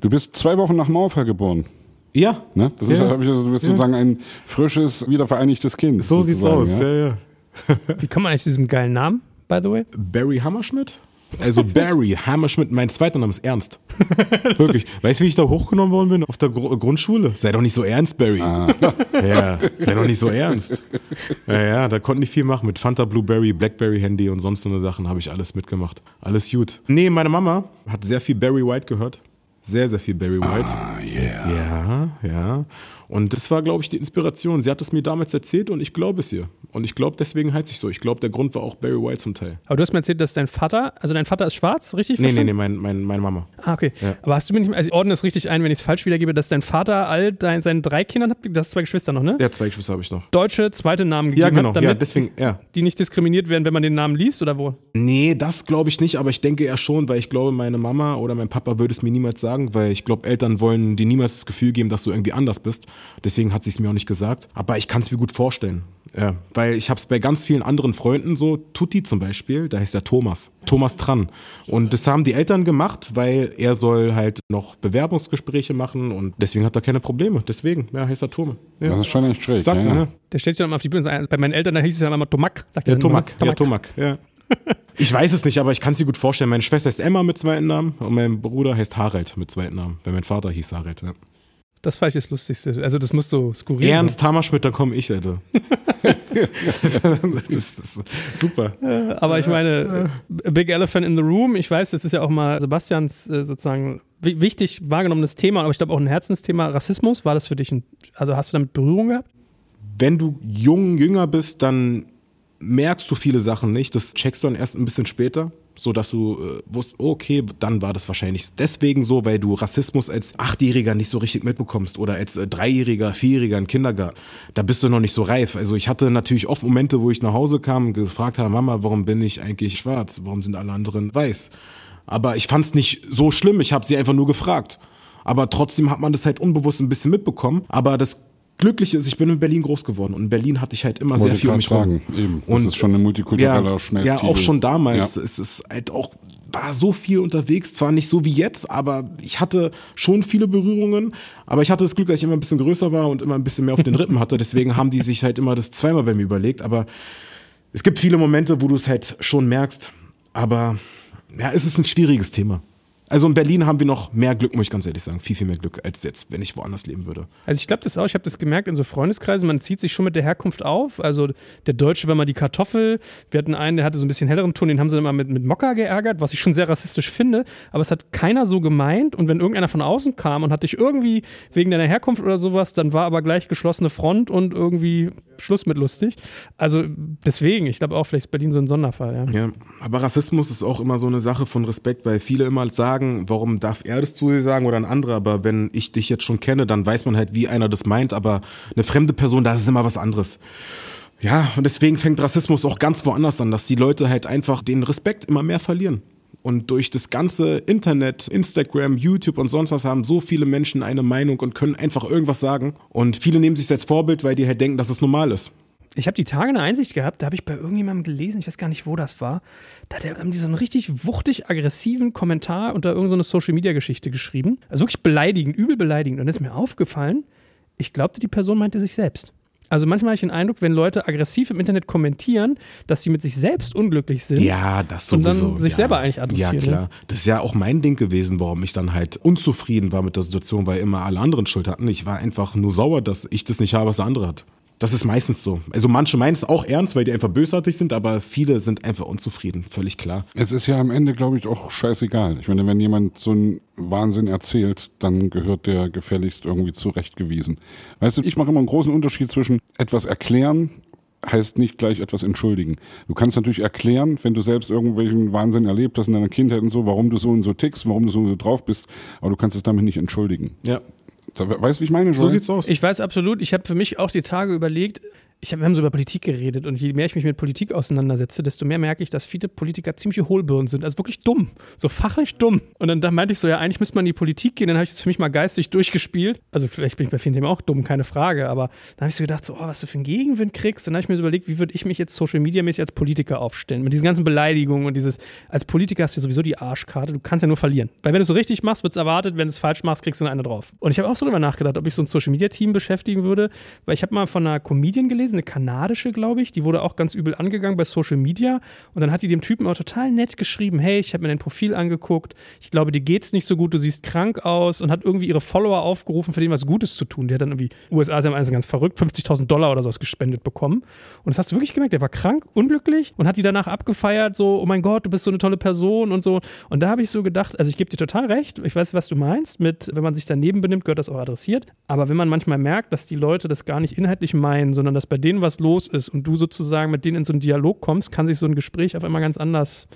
Du bist zwei Wochen nach Mauerfall geboren. Ja. Ne? Das ist, ja. ich, also, du bist ja. sozusagen ein frisches, wiedervereinigtes Kind. So sieht's aus, ja, ja. (laughs) Wie kommt man eigentlich zu diesem geilen Namen, by the way? Barry Hammerschmidt? Also (laughs) Barry Hammerschmidt, mein zweiter Name ist Ernst. (laughs) Wirklich. Weißt du, wie ich da hochgenommen worden bin auf der Gr Grundschule? Sei doch nicht so ernst, Barry. Ah. Ja, sei doch nicht so ernst. Ja, ja, da konnten die viel machen mit Fanta Blueberry, Blackberry Handy und sonst so eine Sachen habe ich alles mitgemacht. Alles gut. Nee, meine Mama hat sehr viel Barry White gehört sehr, sehr viel Barry White. Ah, yeah. Ja, ja. Und das war, glaube ich, die Inspiration. Sie hat es mir damals erzählt und ich glaube es ihr. Und ich glaube, deswegen heizt ich so. Ich glaube, der Grund war auch Barry White zum Teil. Aber du hast mir erzählt, dass dein Vater, also dein Vater ist schwarz, richtig? Nee, nee, nee, mein, mein, meine Mama. Ah, okay. Ja. Aber hast du mir nicht, also ich ordne es richtig ein, wenn ich es falsch wiedergebe, dass dein Vater all dein, seinen drei Kindern hat, das zwei Geschwister noch, ne? Ja, zwei Geschwister habe ich noch. Deutsche zweite Namen gegeben Ja, genau. Hat, damit ja, deswegen, ja. Die nicht diskriminiert werden, wenn man den Namen liest oder wo? Nee, das glaube ich nicht, aber ich denke eher schon, weil ich glaube, meine Mama oder mein Papa würde es mir niemals sagen, weil ich glaube, Eltern wollen dir niemals das Gefühl geben, dass du irgendwie anders bist. Deswegen hat sie es mir auch nicht gesagt. Aber ich kann es mir gut vorstellen. Ja, weil ich habe es bei ganz vielen anderen Freunden so, Tutti zum Beispiel, da heißt er Thomas, Thomas Tran. Und das haben die Eltern gemacht, weil er soll halt noch Bewerbungsgespräche machen und deswegen hat er keine Probleme. Deswegen, ja, heißt er Tome. Ja. Das ist schon echt schräg. Sagt ja, er, ja. ne? Der stellt sich dann mal auf die Bühne. Bei meinen Eltern, da hieß es ja immer Tomak. Sagt Ja, er dann Tomak, ja, Tomak, ja. (laughs) Ich weiß es nicht, aber ich kann es mir gut vorstellen. Meine Schwester heißt Emma mit zweiten Namen und mein Bruder heißt Harald mit zweiten Namen, weil mein Vater hieß Harald. Ja. Das fand ich das Lustigste. Also das muss so skurril Ernst Hammerschmidt, da komme ich, Alter. (laughs) (laughs) das, ist, super. sein. Aber ich meine, Big Elephant in the Room, ich weiß, das ist ja auch mal Sebastians äh, sozusagen wi- wichtig wahrgenommenes Thema, aber ich glaube auch ein Herzensthema. Rassismus, war das für dich ein, also hast du damit Berührung gehabt? Wenn du jung, jünger bist, dann merkst du viele Sachen nicht. Das checkst du dann erst ein bisschen später, so dass du äh, wusst, okay, dann war das wahrscheinlich deswegen so, weil du Rassismus als Achtjähriger nicht so richtig mitbekommst oder als äh, Dreijähriger, Vierjähriger im Kindergarten. Da bist du noch nicht so reif. Also ich hatte natürlich oft Momente, wo ich nach Hause kam und gefragt habe, Mama, warum bin ich eigentlich schwarz? Warum sind alle anderen weiß? Aber ich fand es nicht so schlimm. Ich habe sie einfach nur gefragt. Aber trotzdem hat man das halt unbewusst ein bisschen mitbekommen. Aber das Glückliche ist, ich bin in Berlin groß geworden und in Berlin hatte ich halt immer sehr Wollte viel um ich mich gerade rum. sagen, eben. Und das ist schon ein multikultureller ja, Schmelztiegel. Ja, auch schon damals. Ja. Es ist halt auch, war so viel unterwegs, zwar nicht so wie jetzt, aber ich hatte schon viele Berührungen. Aber ich hatte das Glück, dass ich immer ein bisschen größer war und immer ein bisschen mehr auf den (laughs) Rippen hatte. Deswegen haben die sich halt immer das zweimal bei mir überlegt. Aber es gibt viele Momente, wo du es halt schon merkst. Aber ja, es ist ein schwieriges Thema. Also in Berlin haben wir noch mehr Glück, muss ich ganz ehrlich sagen. Viel, viel mehr Glück als jetzt, wenn ich woanders leben würde. Also ich glaube das auch, ich habe das gemerkt in so Freundeskreisen, man zieht sich schon mit der Herkunft auf. Also der Deutsche war mal die Kartoffel. Wir hatten einen, der hatte so ein bisschen helleren Ton, den haben sie dann mal mit, mit Mokka geärgert, was ich schon sehr rassistisch finde. Aber es hat keiner so gemeint. Und wenn irgendeiner von außen kam und hat dich irgendwie wegen deiner Herkunft oder sowas, dann war aber gleich geschlossene Front und irgendwie Schluss mit lustig. Also deswegen, ich glaube auch, vielleicht ist Berlin so ein Sonderfall. Ja. Ja, aber Rassismus ist auch immer so eine Sache von Respekt, weil viele immer sagen, warum darf er das zu dir sagen oder ein anderer, aber wenn ich dich jetzt schon kenne, dann weiß man halt, wie einer das meint, aber eine fremde Person, da ist es immer was anderes. Ja, und deswegen fängt Rassismus auch ganz woanders an, dass die Leute halt einfach den Respekt immer mehr verlieren. Und durch das ganze Internet, Instagram, YouTube und sonst was haben so viele Menschen eine Meinung und können einfach irgendwas sagen. Und viele nehmen sich als Vorbild, weil die halt denken, dass es normal ist. Ich habe die Tage eine Einsicht gehabt, da habe ich bei irgendjemandem gelesen, ich weiß gar nicht, wo das war. Da haben die so einen richtig wuchtig aggressiven Kommentar unter irgendeine Social Media Geschichte geschrieben. Also wirklich beleidigend, übel beleidigend. Und dann ist mir aufgefallen, ich glaubte, die Person meinte sich selbst. Also manchmal habe ich den Eindruck, wenn Leute aggressiv im Internet kommentieren, dass sie mit sich selbst unglücklich sind. Ja, das Und sowieso. dann sich ja. selber eigentlich adressieren, Ja, ne? klar. Das ist ja auch mein Ding gewesen, warum ich dann halt unzufrieden war mit der Situation, weil immer alle anderen Schuld hatten. Ich war einfach nur sauer, dass ich das nicht habe, was der andere hat. Das ist meistens so. Also manche meinen es auch ernst, weil die einfach bösartig sind, aber viele sind einfach unzufrieden, völlig klar. Es ist ja am Ende, glaube ich, auch scheißegal. Ich meine, wenn jemand so einen Wahnsinn erzählt, dann gehört der gefälligst irgendwie zurechtgewiesen. Weißt du, ich mache immer einen großen Unterschied zwischen etwas erklären heißt nicht gleich etwas entschuldigen. Du kannst natürlich erklären, wenn du selbst irgendwelchen Wahnsinn erlebt hast in deiner Kindheit und so, warum du so und so tickst, warum du so und so drauf bist, aber du kannst es damit nicht entschuldigen. Ja. Weißt du, wie ich meine? So Joel? sieht's aus. Ich weiß absolut, ich habe für mich auch die Tage überlegt, ich hab, wir haben so über Politik geredet und je mehr ich mich mit Politik auseinandersetze, desto mehr merke ich, dass viele Politiker ziemliche Hohlbirnen sind. Also wirklich dumm. So fachlich dumm. Und dann da meinte ich so, ja, eigentlich müsste man in die Politik gehen. Dann habe ich das für mich mal geistig durchgespielt. Also vielleicht bin ich bei vielen Themen auch dumm, keine Frage. Aber dann habe ich so gedacht, so, oh, was du für einen Gegenwind kriegst. Dann habe ich mir so überlegt, wie würde ich mich jetzt Social Media mäßig als Politiker aufstellen? Mit diesen ganzen Beleidigungen und dieses, als Politiker hast du sowieso die Arschkarte. Du kannst ja nur verlieren. Weil wenn du es so richtig machst, wird es erwartet. Wenn du es falsch machst, kriegst du eine drauf. Und ich habe auch so darüber nachgedacht, ob ich so ein Social Media Team beschäftigen würde. Weil ich habe mal von einer Comedian gelesen, eine kanadische, glaube ich, die wurde auch ganz übel angegangen bei Social Media. Und dann hat die dem Typen auch total nett geschrieben: Hey, ich habe mir dein Profil angeguckt. Ich glaube, dir geht's nicht so gut. Du siehst krank aus. Und hat irgendwie ihre Follower aufgerufen, für denen was Gutes zu tun. Die hat dann irgendwie, USA sind eines ganz verrückt, 50.000 Dollar oder sowas gespendet bekommen. Und das hast du wirklich gemerkt. Der war krank, unglücklich und hat die danach abgefeiert, so: Oh mein Gott, du bist so eine tolle Person und so. Und da habe ich so gedacht, also ich gebe dir total recht. Ich weiß, was du meinst. Mit, wenn man sich daneben benimmt, gehört das auch adressiert. Aber wenn man manchmal merkt, dass die Leute das gar nicht inhaltlich meinen, sondern dass bei denen was los ist und du sozusagen mit denen in so einen Dialog kommst, kann sich so ein Gespräch auf einmal ganz anders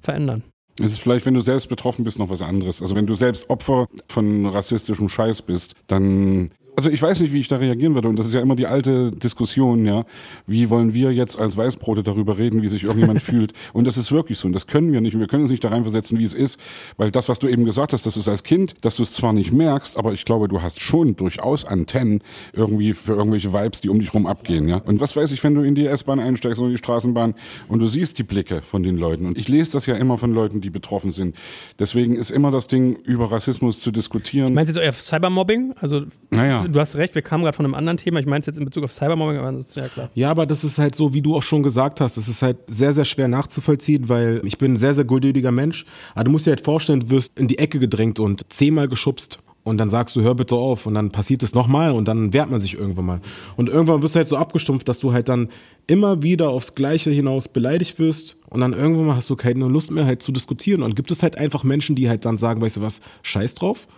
verändern. Es ist vielleicht, wenn du selbst betroffen bist, noch was anderes. Also wenn du selbst Opfer von rassistischem Scheiß bist, dann also ich weiß nicht, wie ich da reagieren würde. Und das ist ja immer die alte Diskussion, ja. Wie wollen wir jetzt als Weißbrote darüber reden, wie sich irgendjemand (laughs) fühlt? Und das ist wirklich so. Und das können wir nicht. Und wir können uns nicht da reinversetzen, wie es ist. Weil das, was du eben gesagt hast, dass du es als Kind, dass du es zwar nicht merkst, aber ich glaube, du hast schon durchaus Antennen irgendwie für irgendwelche Vibes, die um dich rum abgehen, ja. Und was weiß ich, wenn du in die S-Bahn einsteigst oder in die Straßenbahn und du siehst die Blicke von den Leuten. Und ich lese das ja immer von Leuten, die betroffen sind. Deswegen ist immer das Ding, über Rassismus zu diskutieren. Meinst du jetzt eher Cybermobbing? Also, Naja. Du hast recht, wir kamen gerade von einem anderen Thema. Ich meine es jetzt in Bezug auf Cybermobbing, aber ansonsten, ja klar. Ja, aber das ist halt so, wie du auch schon gesagt hast, es ist halt sehr, sehr schwer nachzuvollziehen, weil ich bin ein sehr, sehr geduldiger Mensch. Aber du musst dir halt vorstellen, du wirst in die Ecke gedrängt und zehnmal geschubst. Und dann sagst du, hör bitte auf. Und dann passiert es nochmal und dann wehrt man sich irgendwann mal. Und irgendwann bist du halt so abgestumpft, dass du halt dann immer wieder aufs Gleiche hinaus beleidigt wirst. Und dann irgendwann mal hast du keine Lust mehr halt zu diskutieren. Und gibt es halt einfach Menschen, die halt dann sagen, weißt du was, scheiß drauf.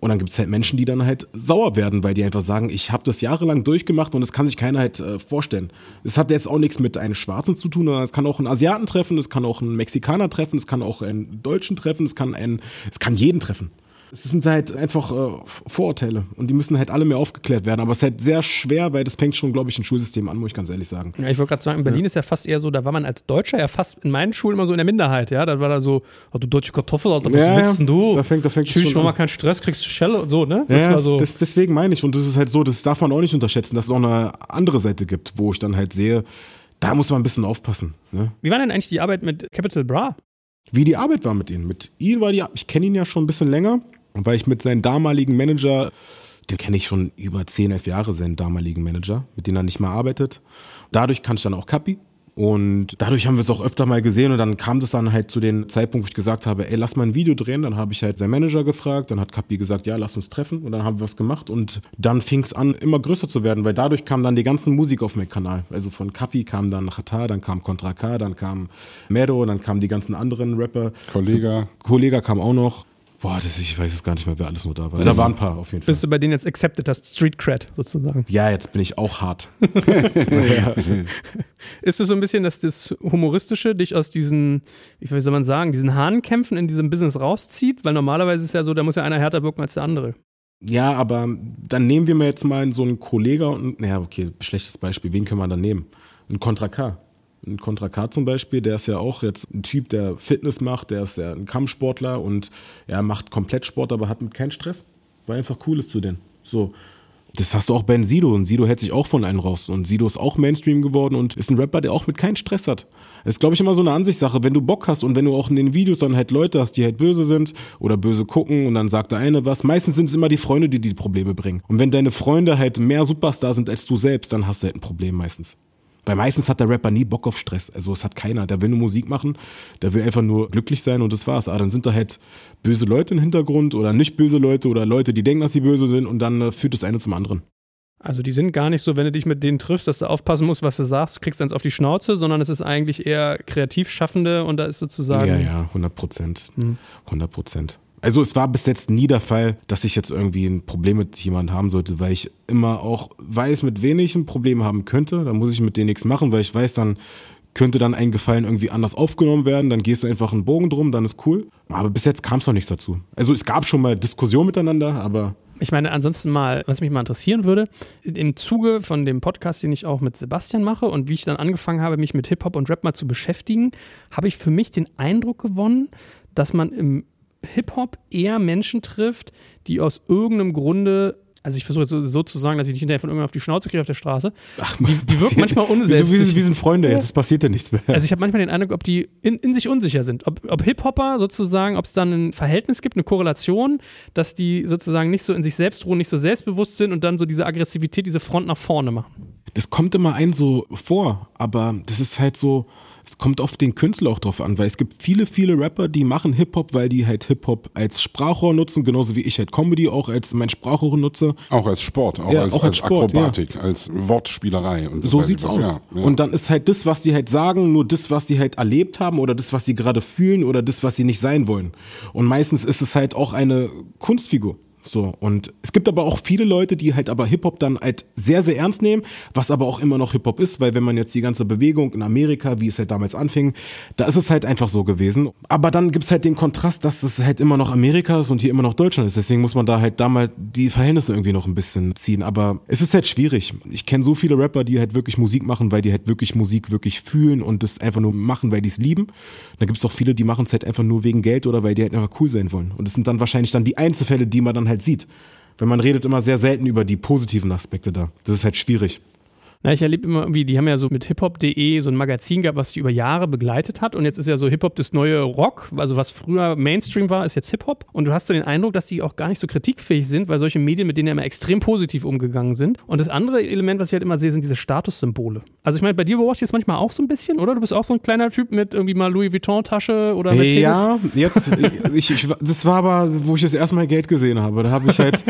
Und dann gibt es halt Menschen, die dann halt sauer werden, weil die einfach sagen, ich habe das jahrelang durchgemacht und das kann sich keiner halt äh, vorstellen. Es hat jetzt auch nichts mit einem Schwarzen zu tun, sondern es kann auch einen Asiaten treffen, es kann auch einen Mexikaner treffen, es kann auch einen Deutschen treffen, es kann einen, es kann jeden treffen. Es sind halt einfach äh, Vorurteile und die müssen halt alle mehr aufgeklärt werden. Aber es ist halt sehr schwer, weil das fängt schon, glaube ich, ein Schulsystem an, muss ich ganz ehrlich sagen. Ja, ich wollte gerade sagen, in Berlin ist ja fast eher so, da war man als Deutscher ja fast in meinen Schulen immer so in der Minderheit, ja. Da war da so, oh, du deutsche Kartoffel, was Ja, willst denn du? da fängt- da fängt Tschüss, mach mal keinen Stress, kriegst du Schelle und so, ne? Das ja, war so. das, deswegen meine ich. Und das ist halt so, das darf man auch nicht unterschätzen, dass es auch eine andere Seite gibt, wo ich dann halt sehe, da muss man ein bisschen aufpassen. Ne? Wie war denn eigentlich die Arbeit mit Capital Bra? Wie die Arbeit war mit ihm. Mit ihm war die, ich kenne ihn ja schon ein bisschen länger, weil ich mit seinem damaligen Manager, den kenne ich schon über 10, 11 Jahre, seinen damaligen Manager, mit dem er nicht mehr arbeitet. Dadurch kannte ich dann auch Kapi. Und dadurch haben wir es auch öfter mal gesehen und dann kam das dann halt zu dem Zeitpunkt, wo ich gesagt habe, ey, lass mal ein Video drehen. Dann habe ich halt seinen Manager gefragt, dann hat Kapi gesagt, ja, lass uns treffen und dann haben wir was gemacht und dann fing es an, immer größer zu werden, weil dadurch kam dann die ganze Musik auf meinen Kanal. Also von Kapi kam dann Chata, dann kam Contra K, dann kam Mero, dann kamen die ganzen anderen Rapper. Kollega. Kollega kam auch noch. Boah, das, ich weiß jetzt gar nicht mehr, wer alles noch da war. Da waren ein paar auf jeden Fall. Bis du bei denen jetzt accepted hast, Street Cred sozusagen. Ja, jetzt bin ich auch hart. (laughs) Ist es so ein bisschen, dass das Humoristische dich aus diesen, wie soll man sagen, diesen Hahnkämpfen in diesem Business rauszieht? Weil normalerweise ist es ja so, da muss ja einer härter wirken als der andere. Ja, aber dann nehmen wir mal jetzt mal so einen Kollegen und, naja, okay, schlechtes Beispiel, wen können wir dann nehmen? Ein Contra K. Ein Contra K zum Beispiel, der ist ja auch jetzt ein Typ, der Fitness macht, der ist ja ein Kampfsportler und er macht komplett Sport, aber hat keinen Stress, weil einfach cool ist zu denen. So. Das hast du auch bei Sido und Sido hält sich auch von einem raus und Sido ist auch Mainstream geworden und ist ein Rapper, der auch mit keinen Stress hat. Das ist, glaube ich, immer so eine Ansichtssache. Wenn du Bock hast und wenn du auch in den Videos dann halt Leute hast, die halt böse sind oder böse gucken und dann sagt der eine was, meistens sind es immer die Freunde, die die Probleme bringen. Und wenn deine Freunde halt mehr Superstar sind als du selbst, dann hast du halt ein Problem meistens. Weil meistens hat der Rapper nie Bock auf Stress. Also es hat keiner. Der will nur Musik machen, der will einfach nur glücklich sein und das war's. Aber dann sind da halt böse Leute im Hintergrund oder nicht böse Leute oder Leute, die denken, dass sie böse sind und dann äh, führt das eine zum anderen. Also die sind gar nicht so, wenn du dich mit denen triffst, dass du aufpassen musst, was du sagst, kriegst eins auf die Schnauze, sondern es ist eigentlich eher Kreativschaffende und da ist sozusagen. Ja, ja, 100 Prozent. 100 Prozent. Also es war bis jetzt nie der Fall, dass ich jetzt irgendwie ein Problem mit jemandem haben sollte, weil ich immer auch weiß, mit wen ich ein Problem haben könnte. Dann muss ich mit denen nichts machen, weil ich weiß, dann könnte dann ein Gefallen irgendwie anders aufgenommen werden. Dann gehst du einfach einen Bogen drum, dann ist cool. Aber bis jetzt kam es noch nichts dazu. Also es gab schon mal Diskussionen miteinander, aber Ich meine, ansonsten mal, was mich mal interessieren würde, im Zuge von dem Podcast, den ich auch mit Sebastian mache und wie ich dann angefangen habe, mich mit Hip-Hop und Rap mal zu beschäftigen, habe ich für mich den Eindruck gewonnen, dass man im Hip-Hop eher Menschen trifft, die aus irgendeinem Grunde, also ich versuche jetzt so, zu sagen, dass ich nicht hinterher von irgendwann auf die Schnauze kriege auf der Straße, die, die wirken manchmal Du, wir, wir sind Freunde, jetzt passiert ja nichts mehr. Also ich habe manchmal den Eindruck, ob die in, in sich unsicher sind. Ob, ob Hip-Hopper sozusagen, ob es dann ein Verhältnis gibt, eine Korrelation, dass die sozusagen nicht so in sich selbst ruhen, nicht so selbstbewusst sind und dann so diese Aggressivität, diese Front nach vorne machen. Das kommt immer ein so vor, aber das ist halt so, es kommt auf den Künstler auch drauf an, weil es gibt viele, viele Rapper, die machen Hip-Hop, weil die halt Hip-Hop als Sprachrohr nutzen, genauso wie ich halt Comedy auch als mein Sprachrohr nutze. Auch als Sport, auch Ja, als, auch als als Sport, ja. Akrobatik, als Wortspielerei. Und So sieht's was. aus. Ja, ja. Und dann ist halt das, was die halt sagen, nur das, was die halt erlebt haben oder das, was sie gerade fühlen oder das, was sie nicht sein wollen. Und meistens ist es halt auch eine Kunstfigur. So, und es gibt aber auch viele Leute, die halt aber Hip-Hop dann halt sehr, sehr ernst nehmen, was aber auch immer noch Hip-Hop ist, weil wenn man jetzt die ganze Bewegung in Amerika, wie es halt damals anfing, da ist es halt einfach so gewesen. Aber dann gibt's halt den Kontrast, dass es halt immer noch Amerika ist und hier immer noch Deutschland ist. Deswegen muss man da halt da mal die Verhältnisse irgendwie noch ein bisschen ziehen. Aber es ist halt schwierig. Ich kenne so viele Rapper, die halt wirklich Musik machen, weil die halt wirklich Musik wirklich fühlen und das einfach nur machen, weil die es lieben. Da gibt's auch viele, die machen es halt einfach nur wegen Geld oder weil die halt einfach cool sein wollen. Und das sind dann wahrscheinlich dann die Einzelfälle, die man dann halt sieht. Weil man redet immer sehr selten über die positiven Aspekte da. Das ist halt schwierig. Na, ich erlebe immer irgendwie, die haben ja so mit hiphop.de so ein Magazin gehabt, was die über Jahre begleitet hat. Und jetzt ist ja so Hip-Hop das neue Rock. Also was früher Mainstream war, ist jetzt Hip-Hop. Und du hast so den Eindruck, dass die auch gar nicht so kritikfähig sind, weil solche Medien mit denen ja immer extrem positiv umgegangen sind. Und das andere Element, was ich halt immer sehe, sind diese Statussymbole. Also ich meine, bei dir beobachte ich jetzt manchmal auch so ein bisschen, oder? Du bist auch so ein kleiner Typ mit irgendwie mal Louis Vuitton-Tasche oder Mercedes. Ja, jetzt, ich, ich, das war aber, wo ich das erste Mal Geld gesehen habe. Da habe ich halt,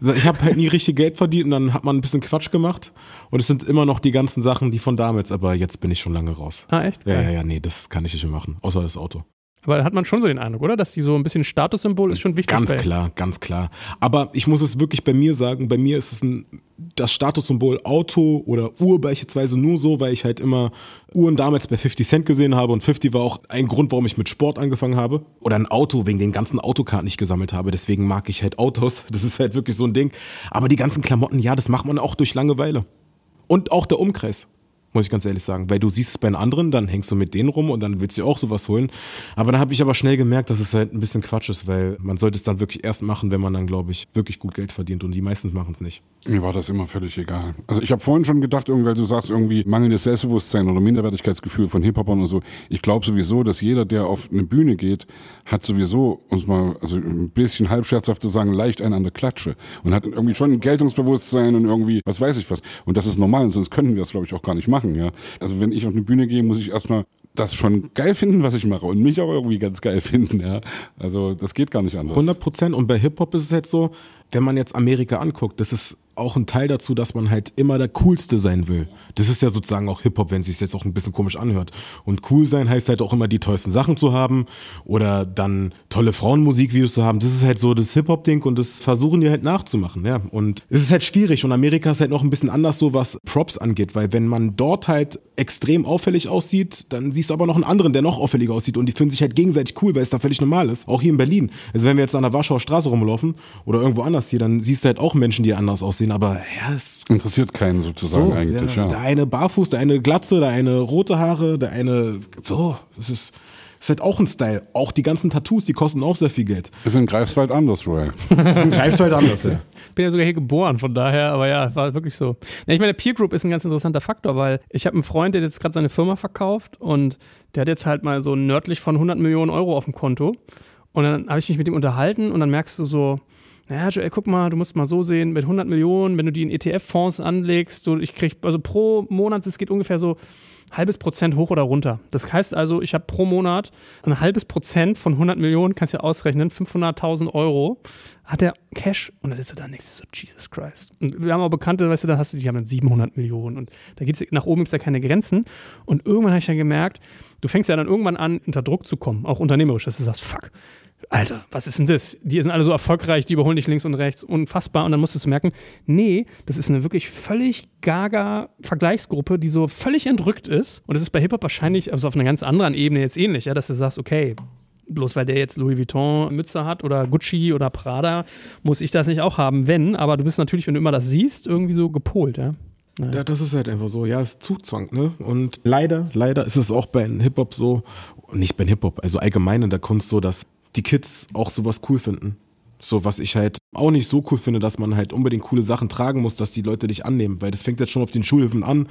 ich habe halt nie richtig Geld verdient und dann hat man ein bisschen Quatsch gemacht. Und es sind immer noch die ganzen Sachen, die von damals, aber jetzt bin ich schon lange raus. Ah, echt? Ja, ja, ja, nee, das kann ich nicht mehr machen. Außer das Auto. Aber da hat man schon so den Eindruck, oder? Dass die so ein bisschen Statussymbol ist schon wichtig. Ganz bei- klar, ganz klar. Aber ich muss es wirklich bei mir sagen, bei mir ist es ein, das Statussymbol Auto oder Uhr beispielsweise nur so, weil ich halt immer Uhren damals bei 50 Cent gesehen habe und 50 war auch ein Grund, warum ich mit Sport angefangen habe. Oder ein Auto wegen den ganzen Autokarten, die ich gesammelt habe. Deswegen mag ich halt Autos. (laughs) Das ist halt wirklich so ein Ding. Aber die ganzen Klamotten, ja, das macht man auch durch Langeweile. Und auch der Umkreis. Muss ich ganz ehrlich sagen. Weil du siehst es bei den anderen, dann hängst du mit denen rum und dann willst du auch sowas holen. Aber da habe ich aber schnell gemerkt, dass es halt ein bisschen Quatsch ist, weil man sollte es dann wirklich erst machen, wenn man dann, glaube ich, wirklich gut Geld verdient. Und die meisten machen es nicht. Mir war das immer völlig egal. Also ich habe vorhin schon gedacht, weil du sagst irgendwie mangelndes Selbstbewusstsein oder Minderwertigkeitsgefühl von Hip-Hopern und so. Ich glaube sowieso, dass jeder, der auf eine Bühne geht, hat sowieso, uns mal, also ein bisschen halb scherzhaft zu sagen, leicht einen an der Klatsche. Und hat irgendwie schon ein Geltungsbewusstsein und irgendwie, was weiß ich was. Und das ist normal, sonst könnten wir das, glaube ich, auch gar nicht machen, ja. Also wenn ich auf eine Bühne gehe, muss ich erstmal das schon geil finden, was ich mache und mich auch irgendwie ganz geil (laughs) finden, ja. Also das geht gar nicht anders. 100 Prozent. Und bei Hip-Hop ist es halt so, wenn man jetzt Amerika anguckt, das ist auch ein Teil dazu, dass man halt immer der Coolste sein will. Das ist ja sozusagen auch Hip-Hop, wenn es sich jetzt auch ein bisschen komisch anhört. Und cool sein heißt halt auch immer die tollsten Sachen zu haben oder dann tolle Frauenmusikvideos zu haben. Das ist halt so das Hip-Hop-Ding und das versuchen die halt nachzumachen, ja. Und es ist halt schwierig und Amerika ist halt noch ein bisschen anders so, was Props angeht, weil wenn man dort halt extrem auffällig aussieht, dann siehst du aber noch einen anderen, der noch auffälliger aussieht und die finden sich halt gegenseitig cool, weil es da völlig normal ist. Auch hier in Berlin. Also wenn wir jetzt an der Warschauer Straße rumlaufen oder irgendwo anders hier, dann siehst du halt auch Menschen, die anders aussehen, aber ja, es Interessiert keinen sozusagen so, eigentlich, ja, ja. Der eine barfuß, der eine Glatze, der eine rote Haare, der eine so, das ist ist halt auch ein Style. Auch die ganzen Tattoos, die kosten auch sehr viel Geld. Ist in Greifswald anders, Joel. ist in Greifswald anders, (laughs) ja. Bin ja sogar hier geboren, von daher, aber ja, war wirklich so. ich meine, Peer Group ist ein ganz interessanter Faktor, weil ich habe einen Freund, der jetzt gerade seine Firma verkauft und der hat jetzt halt mal so nördlich von 100 Millionen Euro auf dem Konto. Und dann habe ich mich mit ihm unterhalten und dann merkst du so, naja, Joel, guck mal, du musst mal so sehen, mit 100 Millionen, wenn du die in ETF-Fonds anlegst, so ich krieg, also pro Monat, es geht ungefähr so halbes Prozent hoch oder runter. Das heißt also, ich habe pro Monat ein halbes Prozent von 100 Millionen, kannst du ja ausrechnen, 500.000 Euro, hat er Cash und dann sitzt er da nichts so, Jesus Christ. Und wir haben auch Bekannte, weißt du, da hast du, die haben dann 700 Millionen und da geht es nach oben, gibt es ja keine Grenzen. Und irgendwann habe ich dann gemerkt, du fängst ja dann irgendwann an, unter Druck zu kommen, auch unternehmerisch, dass du sagst, fuck, Alter, was ist denn das? Die sind alle so erfolgreich, die überholen dich links und rechts, unfassbar. Und dann musstest du merken, nee, das ist eine wirklich völlig gaga Vergleichsgruppe, die so völlig entrückt ist. Und das ist bei Hip-Hop wahrscheinlich also auf einer ganz anderen Ebene jetzt ähnlich, ja, dass du sagst, okay, bloß weil der jetzt Louis Vuitton Mütze hat oder Gucci oder Prada, muss ich das nicht auch haben, wenn. Aber du bist natürlich, wenn du immer das siehst, irgendwie so gepolt, ja. Ja, das ist halt einfach so. Ja, es ist Zugzwang, ne? Und leider, leider ist es auch bei Hip-Hop so, nicht bei Hip-Hop, also allgemein in der Kunst so, dass die Kids auch sowas cool finden. So, was ich halt auch nicht so cool finde, dass man halt unbedingt coole Sachen tragen muss, dass die Leute dich annehmen. Weil das fängt jetzt schon auf den Schulhöfen an,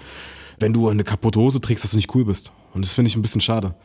wenn du eine kaputte Hose trägst, dass du nicht cool bist. Und das finde ich ein bisschen schade.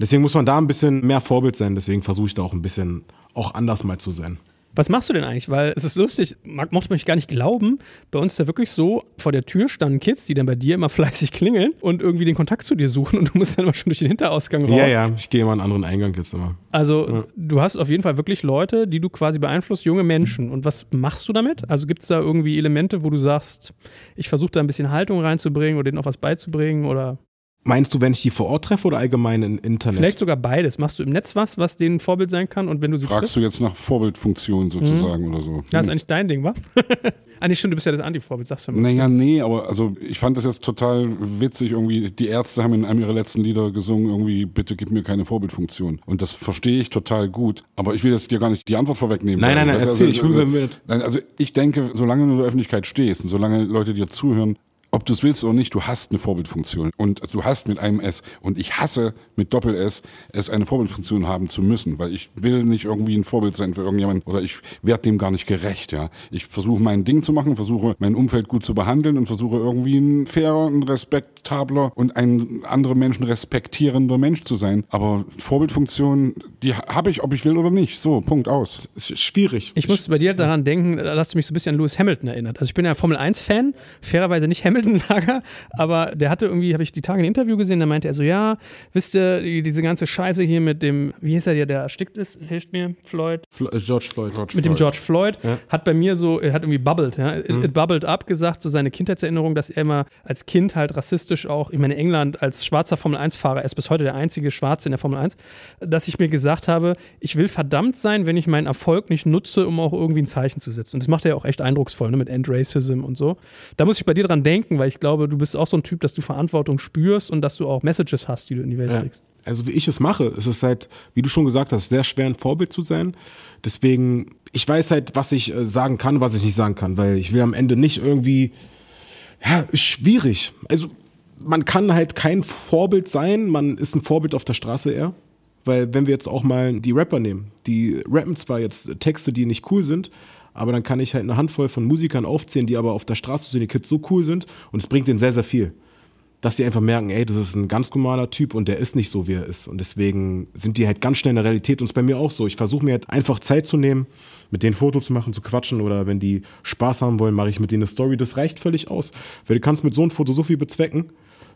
Deswegen muss man da ein bisschen mehr Vorbild sein. Deswegen versuche ich da auch ein bisschen auch anders mal zu sein. Was machst du denn eigentlich? Weil es ist lustig, mag, mochte mich gar nicht glauben. Bei uns ist ja wirklich so, vor der Tür standen Kids, die dann bei dir immer (laughs) fleißig klingeln und irgendwie den Kontakt zu dir suchen und du musst dann immer schon durch den Hinterausgang raus. Ja, ja, ich gehe immer einen anderen Eingang jetzt immer. Also ja. du hast auf jeden Fall wirklich Leute, die du quasi beeinflusst, junge Menschen. Und was machst du damit? Also gibt es da irgendwie Elemente, wo du sagst, ich versuche da ein bisschen Haltung reinzubringen oder denen auch was beizubringen oder Meinst du, wenn ich die vor Ort treffe oder allgemein im Internet? Vielleicht sogar beides. Machst du im Netz was, was denen Vorbild sein kann? Und wenn du sie Fragst triffst? du jetzt nach Vorbildfunktion sozusagen mhm. oder so? Ja, ist eigentlich dein Ding, wa? (laughs) eigentlich schon, du bist ja das Anti-Vorbild, sagst du mal. Naja, nee, aber also ich fand das jetzt total witzig. Irgendwie, die Ärzte haben in einem ihrer letzten Lieder gesungen, irgendwie, bitte gib mir keine Vorbildfunktion. Und das verstehe ich total gut. Aber ich will jetzt dir gar nicht die Antwort vorwegnehmen. Nein, nein, nein, erzähl. Also, ich will, also, also ich denke, solange du in der Öffentlichkeit stehst und solange Leute dir zuhören, ob du es willst oder nicht, du hast eine Vorbildfunktion und du hast mit einem S und ich hasse mit Doppel S es eine Vorbildfunktion haben zu müssen, weil ich will nicht irgendwie ein Vorbild sein für irgendjemanden oder ich werde dem gar nicht gerecht, ja. Ich versuche mein Ding zu machen, versuche mein Umfeld gut zu behandeln und versuche irgendwie ein fairer, ein respektabler und ein andere Menschen respektierender Mensch zu sein, aber Vorbildfunktion, die habe ich, ob ich will oder nicht. So, Punkt aus. Ist schwierig. Ich musste bei dir daran denken, da hast du mich so ein bisschen an Lewis Hamilton erinnert. Also ich bin ja Formel 1 Fan, fairerweise nicht Hamilton Lager, aber der hatte irgendwie, habe ich die Tage ein Interview gesehen, da meinte er so, ja, wisst ihr, diese ganze Scheiße hier mit dem, wie hieß er der, der erstickt ist, hilft mir, Floyd? Äh, George Floyd. George mit dem George Floyd, ja. hat bei mir so, er hat irgendwie bubbled, ja, mhm. it bubbled up gesagt, so seine Kindheitserinnerung, dass er immer als Kind halt rassistisch auch, ich meine, England als schwarzer Formel-1-Fahrer, er ist bis heute der einzige Schwarze in der Formel 1, dass ich mir gesagt habe, ich will verdammt sein, wenn ich meinen Erfolg nicht nutze, um auch irgendwie ein Zeichen zu setzen. Und das macht er ja auch echt eindrucksvoll, ne, mit End Racism und so. Da muss ich bei dir dran denken, weil ich glaube, du bist auch so ein Typ, dass du Verantwortung spürst und dass du auch Messages hast, die du in die Welt ja. trägst. Also wie ich es mache, ist es halt, wie du schon gesagt hast, sehr schwer ein Vorbild zu sein. Deswegen, ich weiß halt, was ich äh, sagen kann, was ich nicht sagen kann, weil ich will am Ende nicht irgendwie, ja, schwierig. Also man kann halt kein Vorbild sein, man ist ein Vorbild auf der Straße eher. Weil wenn wir jetzt auch mal die Rapper nehmen, die rappen zwar jetzt Texte, die nicht cool sind, aber dann kann ich halt eine Handvoll von Musikern aufzählen, die aber auf der Straße zu den Kids so cool sind und es bringt denen sehr, sehr viel. Dass die einfach merken, ey, das ist ein ganz normaler Typ und der ist nicht so, wie er ist. Und deswegen sind die halt ganz schnell in der Realität und es bei mir auch so. Ich versuche mir halt einfach Zeit zu nehmen, mit denen Foto zu machen, zu quatschen oder wenn die Spaß haben wollen, mache ich mit denen eine Story. Das reicht völlig aus. Weil du kannst mit so einem Foto so viel bezwecken.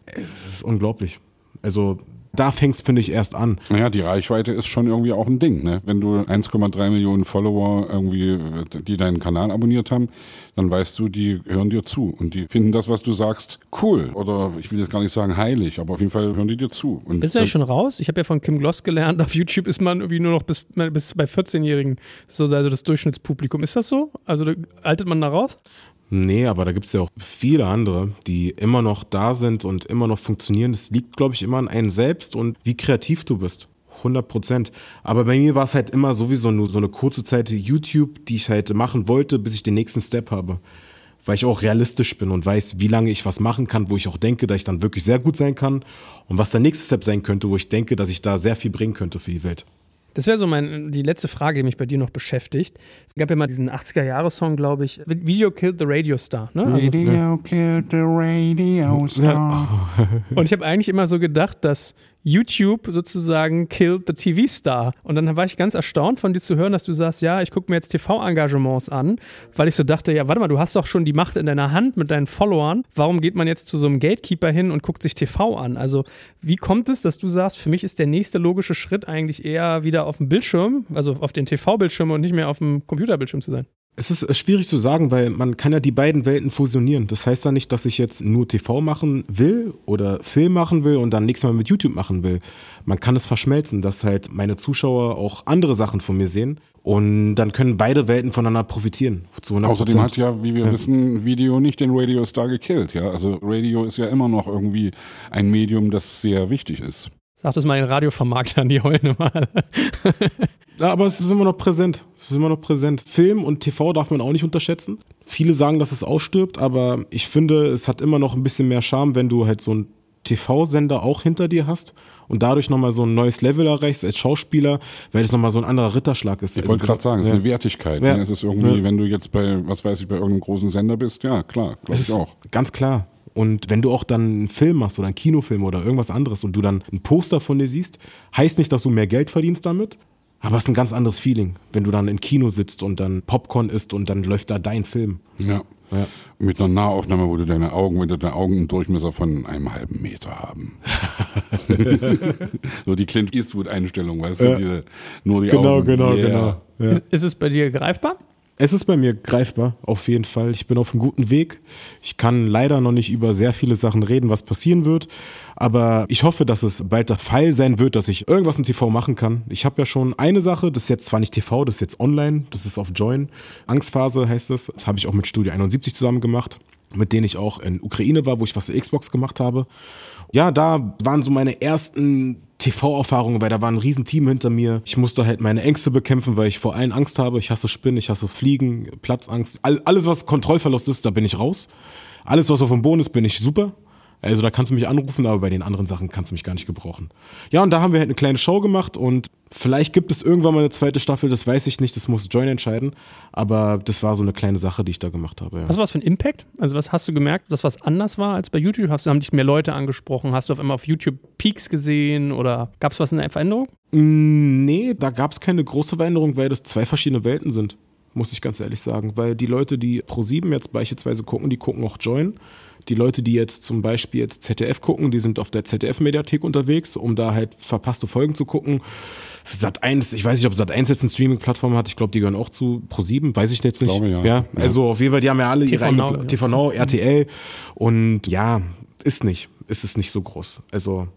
Es ist unglaublich. Also da fängt es, finde ich, erst an. Naja, die Reichweite ist schon irgendwie auch ein Ding. Ne? Wenn du 1,3 Millionen Follower irgendwie, die deinen Kanal abonniert haben, dann weißt du, die hören dir zu und die finden das, was du sagst, cool. Oder ich will jetzt gar nicht sagen heilig, aber auf jeden Fall hören die dir zu. Und Bist du ja schon raus? Ich habe ja von Kim Gloss gelernt, (laughs) auf YouTube ist man irgendwie nur noch bis, bis bei 14-Jährigen so also das Durchschnittspublikum. Ist das so? Also altet man da raus? Nee, aber da gibt es ja auch viele andere, die immer noch da sind und immer noch funktionieren. Das liegt, glaube ich, immer an einem selbst und wie kreativ du bist. 100 Prozent. Aber bei mir war es halt immer sowieso nur so eine kurze Zeit YouTube, die ich halt machen wollte, bis ich den nächsten Step habe. weil ich auch realistisch bin und weiß, wie lange ich was machen kann, wo ich auch denke, dass ich dann wirklich sehr gut sein kann und was der nächste Step sein könnte, wo ich denke, dass ich da sehr viel bringen könnte für die Welt. Das wäre so mein, die letzte Frage, die mich bei dir noch beschäftigt. Es gab ja mal diesen 80er-Jahre-Song, glaube ich. Video Killed the Radio Star. Ne? Also, Radio killed the radio star. und ich habe eigentlich immer so gedacht, dass YouTube sozusagen killed the TV-Star. Und dann war ich ganz erstaunt von dir zu hören, dass du sagst, ja, ich gucke mir jetzt TV-Engagements an, weil ich so dachte, ja, warte mal, du hast doch schon die Macht in deiner Hand mit deinen Followern. Warum geht man jetzt zu so einem Gatekeeper hin und guckt sich TV an? Also wie kommt es, dass du sagst, für mich ist der nächste logische Schritt eigentlich eher wieder auf dem Bildschirm, also auf den TV-Bildschirm und nicht mehr auf dem Computerbildschirm zu sein? Es ist äh, schwierig zu sagen, weil man kann ja die beiden Welten fusionieren. Das heißt ja nicht, dass ich jetzt nur TV machen will oder Film machen will und dann nächstes Mal mit YouTube machen will. Man kann es verschmelzen, dass halt meine Zuschauer auch andere Sachen von mir sehen und dann können beide Welten voneinander profitieren. Zu 100%. Außerdem hat ja, wie wir wissen, Video nicht den Radio Star gekillt. Ja? Also Radio ist ja immer noch irgendwie ein Medium, das sehr wichtig ist. Sag das mal den Radiovermarktern, die heulen mal. (laughs) Ja, aber es ist immer noch präsent. Es ist immer noch präsent. Film und TV darf man auch nicht unterschätzen. Viele sagen, dass es ausstirbt, aber ich finde, es hat immer noch ein bisschen mehr Charme, wenn du halt so einen TV-Sender auch hinter dir hast und dadurch nochmal so ein neues Level erreichst als Schauspieler, weil es nochmal so ein anderer Ritterschlag ist. Ich Also wollte gerade sagen, es ist eine Wertigkeit. Ja. Ne? Es ist irgendwie, Ja. wenn du jetzt bei, was weiß ich, bei irgendeinem großen Sender bist, ja, klar, glaube ich auch. Ganz klar. Und wenn du auch dann einen Film machst oder einen Kinofilm oder irgendwas anderes und du dann ein Poster von dir siehst, heißt nicht, dass du mehr Geld verdienst damit, aber es ist ein ganz anderes Feeling, wenn du dann im Kino sitzt und dann Popcorn isst und dann läuft da dein Film. Ja. Ja. Mit einer Nahaufnahme, wo du deine Augen, wenn du deine Augen einen Durchmesser von einem halben Meter haben. (laughs) so die Clint Eastwood-Einstellung, weißt du, diese, nur die Genau, Augen. genau, yeah. genau. Ja. Ist, ist es bei dir greifbar? Es ist bei mir greifbar, auf jeden Fall. Ich bin auf einem guten Weg. Ich kann leider noch nicht über sehr viele Sachen reden, was passieren wird. Aber ich hoffe, dass es bald der Fall sein wird, dass ich irgendwas im TV machen kann. Ich habe ja schon eine Sache, das ist jetzt zwar nicht TV, das ist jetzt online, das ist auf Join. Angstphase heißt es. Das habe ich auch mit Studio 71 zusammen gemacht, mit denen ich auch in Ukraine war, wo ich was für Xbox gemacht habe. Ja, da waren so meine ersten TV-Erfahrungen, weil da war ein Riesenteam hinter mir. Ich musste halt meine Ängste bekämpfen, weil ich vor allen Angst habe. Ich hasse Spinnen, ich hasse Fliegen, Platzangst. All, alles, was Kontrollverlust ist, da bin ich raus. Alles, was auf dem Boden ist, bin ich super. Also da kannst du mich anrufen, aber bei den anderen Sachen kannst du mich gar nicht gebrauchen. Ja, und da haben wir halt eine kleine Show gemacht und vielleicht gibt es irgendwann mal eine zweite Staffel, das weiß ich nicht, das muss Join entscheiden. Aber das war so eine kleine Sache, die ich da gemacht habe. Ja. Was war das für ein Impact? Also was hast du gemerkt, dass was anders war als bei YouTube? Hast du, haben dich mehr Leute angesprochen? Hast du auf einmal auf YouTube Peaks gesehen oder gab es was in der Veränderung? Mm, Nee, da gab es keine große Veränderung, weil das zwei verschiedene Welten sind, muss ich ganz ehrlich sagen. Weil die Leute, die Pro7 jetzt beispielsweise gucken, die gucken auch Join. Die Leute, die jetzt zum Beispiel jetzt ZDF gucken, die sind auf der ZDF-Mediathek unterwegs, um da halt verpasste Folgen zu gucken. Sat 1, ich weiß nicht, ob Sat 1 jetzt eine Streaming-Plattform hat, ich glaube, die gehören auch zu Pro7, weiß ich jetzt nicht. Glaube, ja. ja. Also auf jeden Fall, die haben ja alle ihre TV eigene Now, Pla- ja. TV Now, RTL und ja, ist nicht, ist es nicht so groß. Also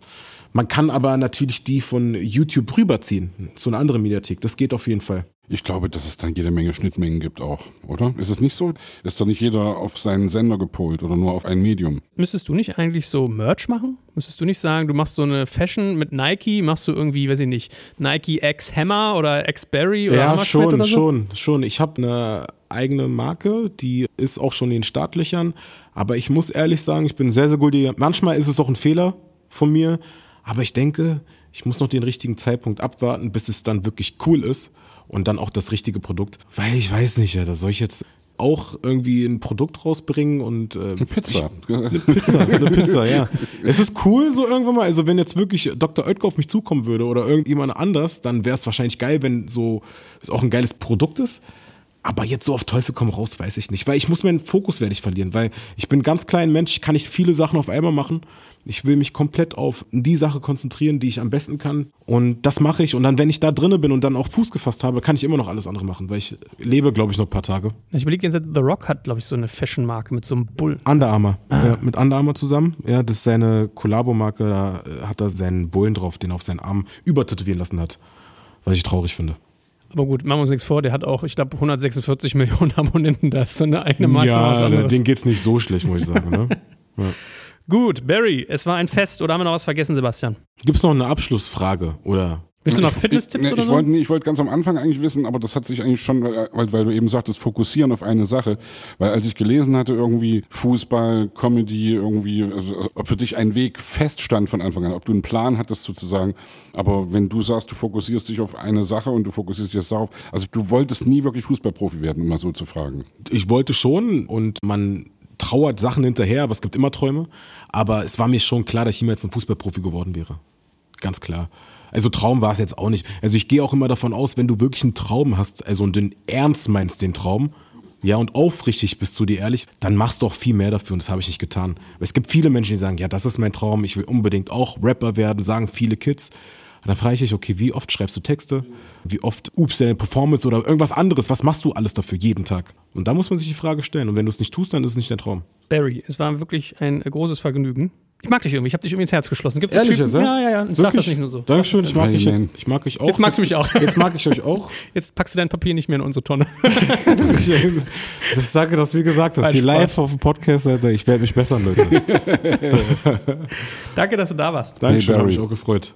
man kann aber natürlich die von YouTube rüberziehen zu einer anderen Mediathek. Das geht auf jeden Fall. Ich glaube, dass es dann jede Menge Schnittmengen gibt auch, oder? Ist es nicht so? Ist da nicht jeder auf seinen Sender gepolt oder nur auf ein Medium? Müsstest du nicht eigentlich so Merch machen? Müsstest du nicht sagen, du machst so eine Fashion mit Nike, machst du irgendwie, weiß ich nicht, Nike X Hammer oder X Berry oder Ja, schon, oder so? schon, schon. Ich habe eine eigene Marke, die ist auch schon in den Startlöchern. Aber ich muss ehrlich sagen, ich bin sehr, sehr gut. Manchmal ist es auch ein Fehler von mir. Aber ich denke, ich muss noch den richtigen Zeitpunkt abwarten, bis es dann wirklich cool ist und dann auch das richtige Produkt. Weil ich weiß nicht, ja, da soll ich jetzt auch irgendwie ein Produkt rausbringen und äh, Eine Pizza. eine Pizza, eine Pizza, ja. Es ist cool so irgendwann mal, also wenn jetzt wirklich Dr. Oetker auf mich zukommen würde oder irgendjemand anders, dann wäre es wahrscheinlich geil, wenn so es auch ein geiles Produkt ist. Aber jetzt so auf Teufel komm raus, weiß ich nicht. Weil ich muss meinen Fokus werde ich verlieren, weil ich bin ein ganz kleiner Mensch, ich kann nicht viele Sachen auf einmal machen. Ich will mich komplett auf die Sache konzentrieren, die ich am besten kann. Und das mache ich. Und dann, wenn ich da drinne bin und dann auch Fuß gefasst habe, kann ich immer noch alles andere machen, weil ich lebe, glaube ich, noch ein paar Tage. Ich überlege jetzt, The Rock hat, glaube ich, so eine Fashion-Marke mit so einem Bull. Under Armour. Ja, mit Under Armour zusammen. Ja, das ist seine Kollabo-Marke. Da äh, hat er seinen Bullen drauf, den er auf seinen Arm übertätowieren lassen hat. Was ich traurig finde. Aber gut, machen wir uns nichts vor, der hat auch, ich glaube, 146 (laughs) Millionen Abonnenten, da ist so eine eigene Marke. ja, denen geht's nicht so schlecht, muss ich sagen. Ne? (laughs) Gut, Barry, es war ein Fest oder haben wir noch was vergessen, Sebastian? Gibt's noch eine Abschlussfrage oder Willst du noch Fitness-Tipps nee, oder ich so? Wollte, nee, ich wollte ganz am Anfang eigentlich wissen, aber das hat sich eigentlich schon, weil, weil du eben sagtest, fokussieren auf eine Sache. Weil als ich gelesen hatte, irgendwie Fußball, Comedy, irgendwie, also, ob für dich ein Weg feststand von Anfang an, ob du einen Plan hattest sozusagen. Aber wenn du sagst, du fokussierst dich auf eine Sache und du fokussierst dich jetzt darauf, also du wolltest nie wirklich Fußballprofi werden, um mal so zu fragen. Ich wollte schon und man trauert Sachen hinterher, aber es gibt immer Träume. Aber es war mir schon klar, dass ich niemals ein Fußballprofi geworden wäre. Ganz klar. Also Traum war es jetzt auch nicht. Also ich gehe auch immer davon aus, wenn du wirklich einen Traum hast, also und den ernst meinst den Traum, ja, und aufrichtig bist du dir ehrlich, dann machst du auch viel mehr dafür und das habe ich nicht getan. Es gibt viele Menschen, die sagen, ja, das ist mein Traum, ich will unbedingt auch Rapper werden, sagen viele Kids. Und dann frage ich mich, okay, wie oft schreibst du Texte? Wie oft übst du deine Performance oder irgendwas anderes? Was machst du alles dafür jeden Tag? Und da muss man sich die Frage stellen. Und wenn du es nicht tust, dann ist es nicht dein Traum. Barry, es war wirklich ein großes Vergnügen. Ich mag dich irgendwie, ich habe dich irgendwie ins Herz geschlossen. Gibt Ehrlich Typen, jetzt, ja? ja, ja, ja. Ich sag das nicht nur so. Dankeschön, ich mag, dich jetzt, ich mag euch auch. Jetzt magst du mich auch. Jetzt mag ich euch auch. (laughs) Jetzt packst du dein Papier nicht mehr in unsere Tonne. (laughs) (laughs) Das sage das, wie gesagt, das Nein, ist die live auf dem Podcast, Alter. Ich werde mich bessern, Leute. Danke, dass du da warst. Dankeschön, Barry. habe mich auch gefreut.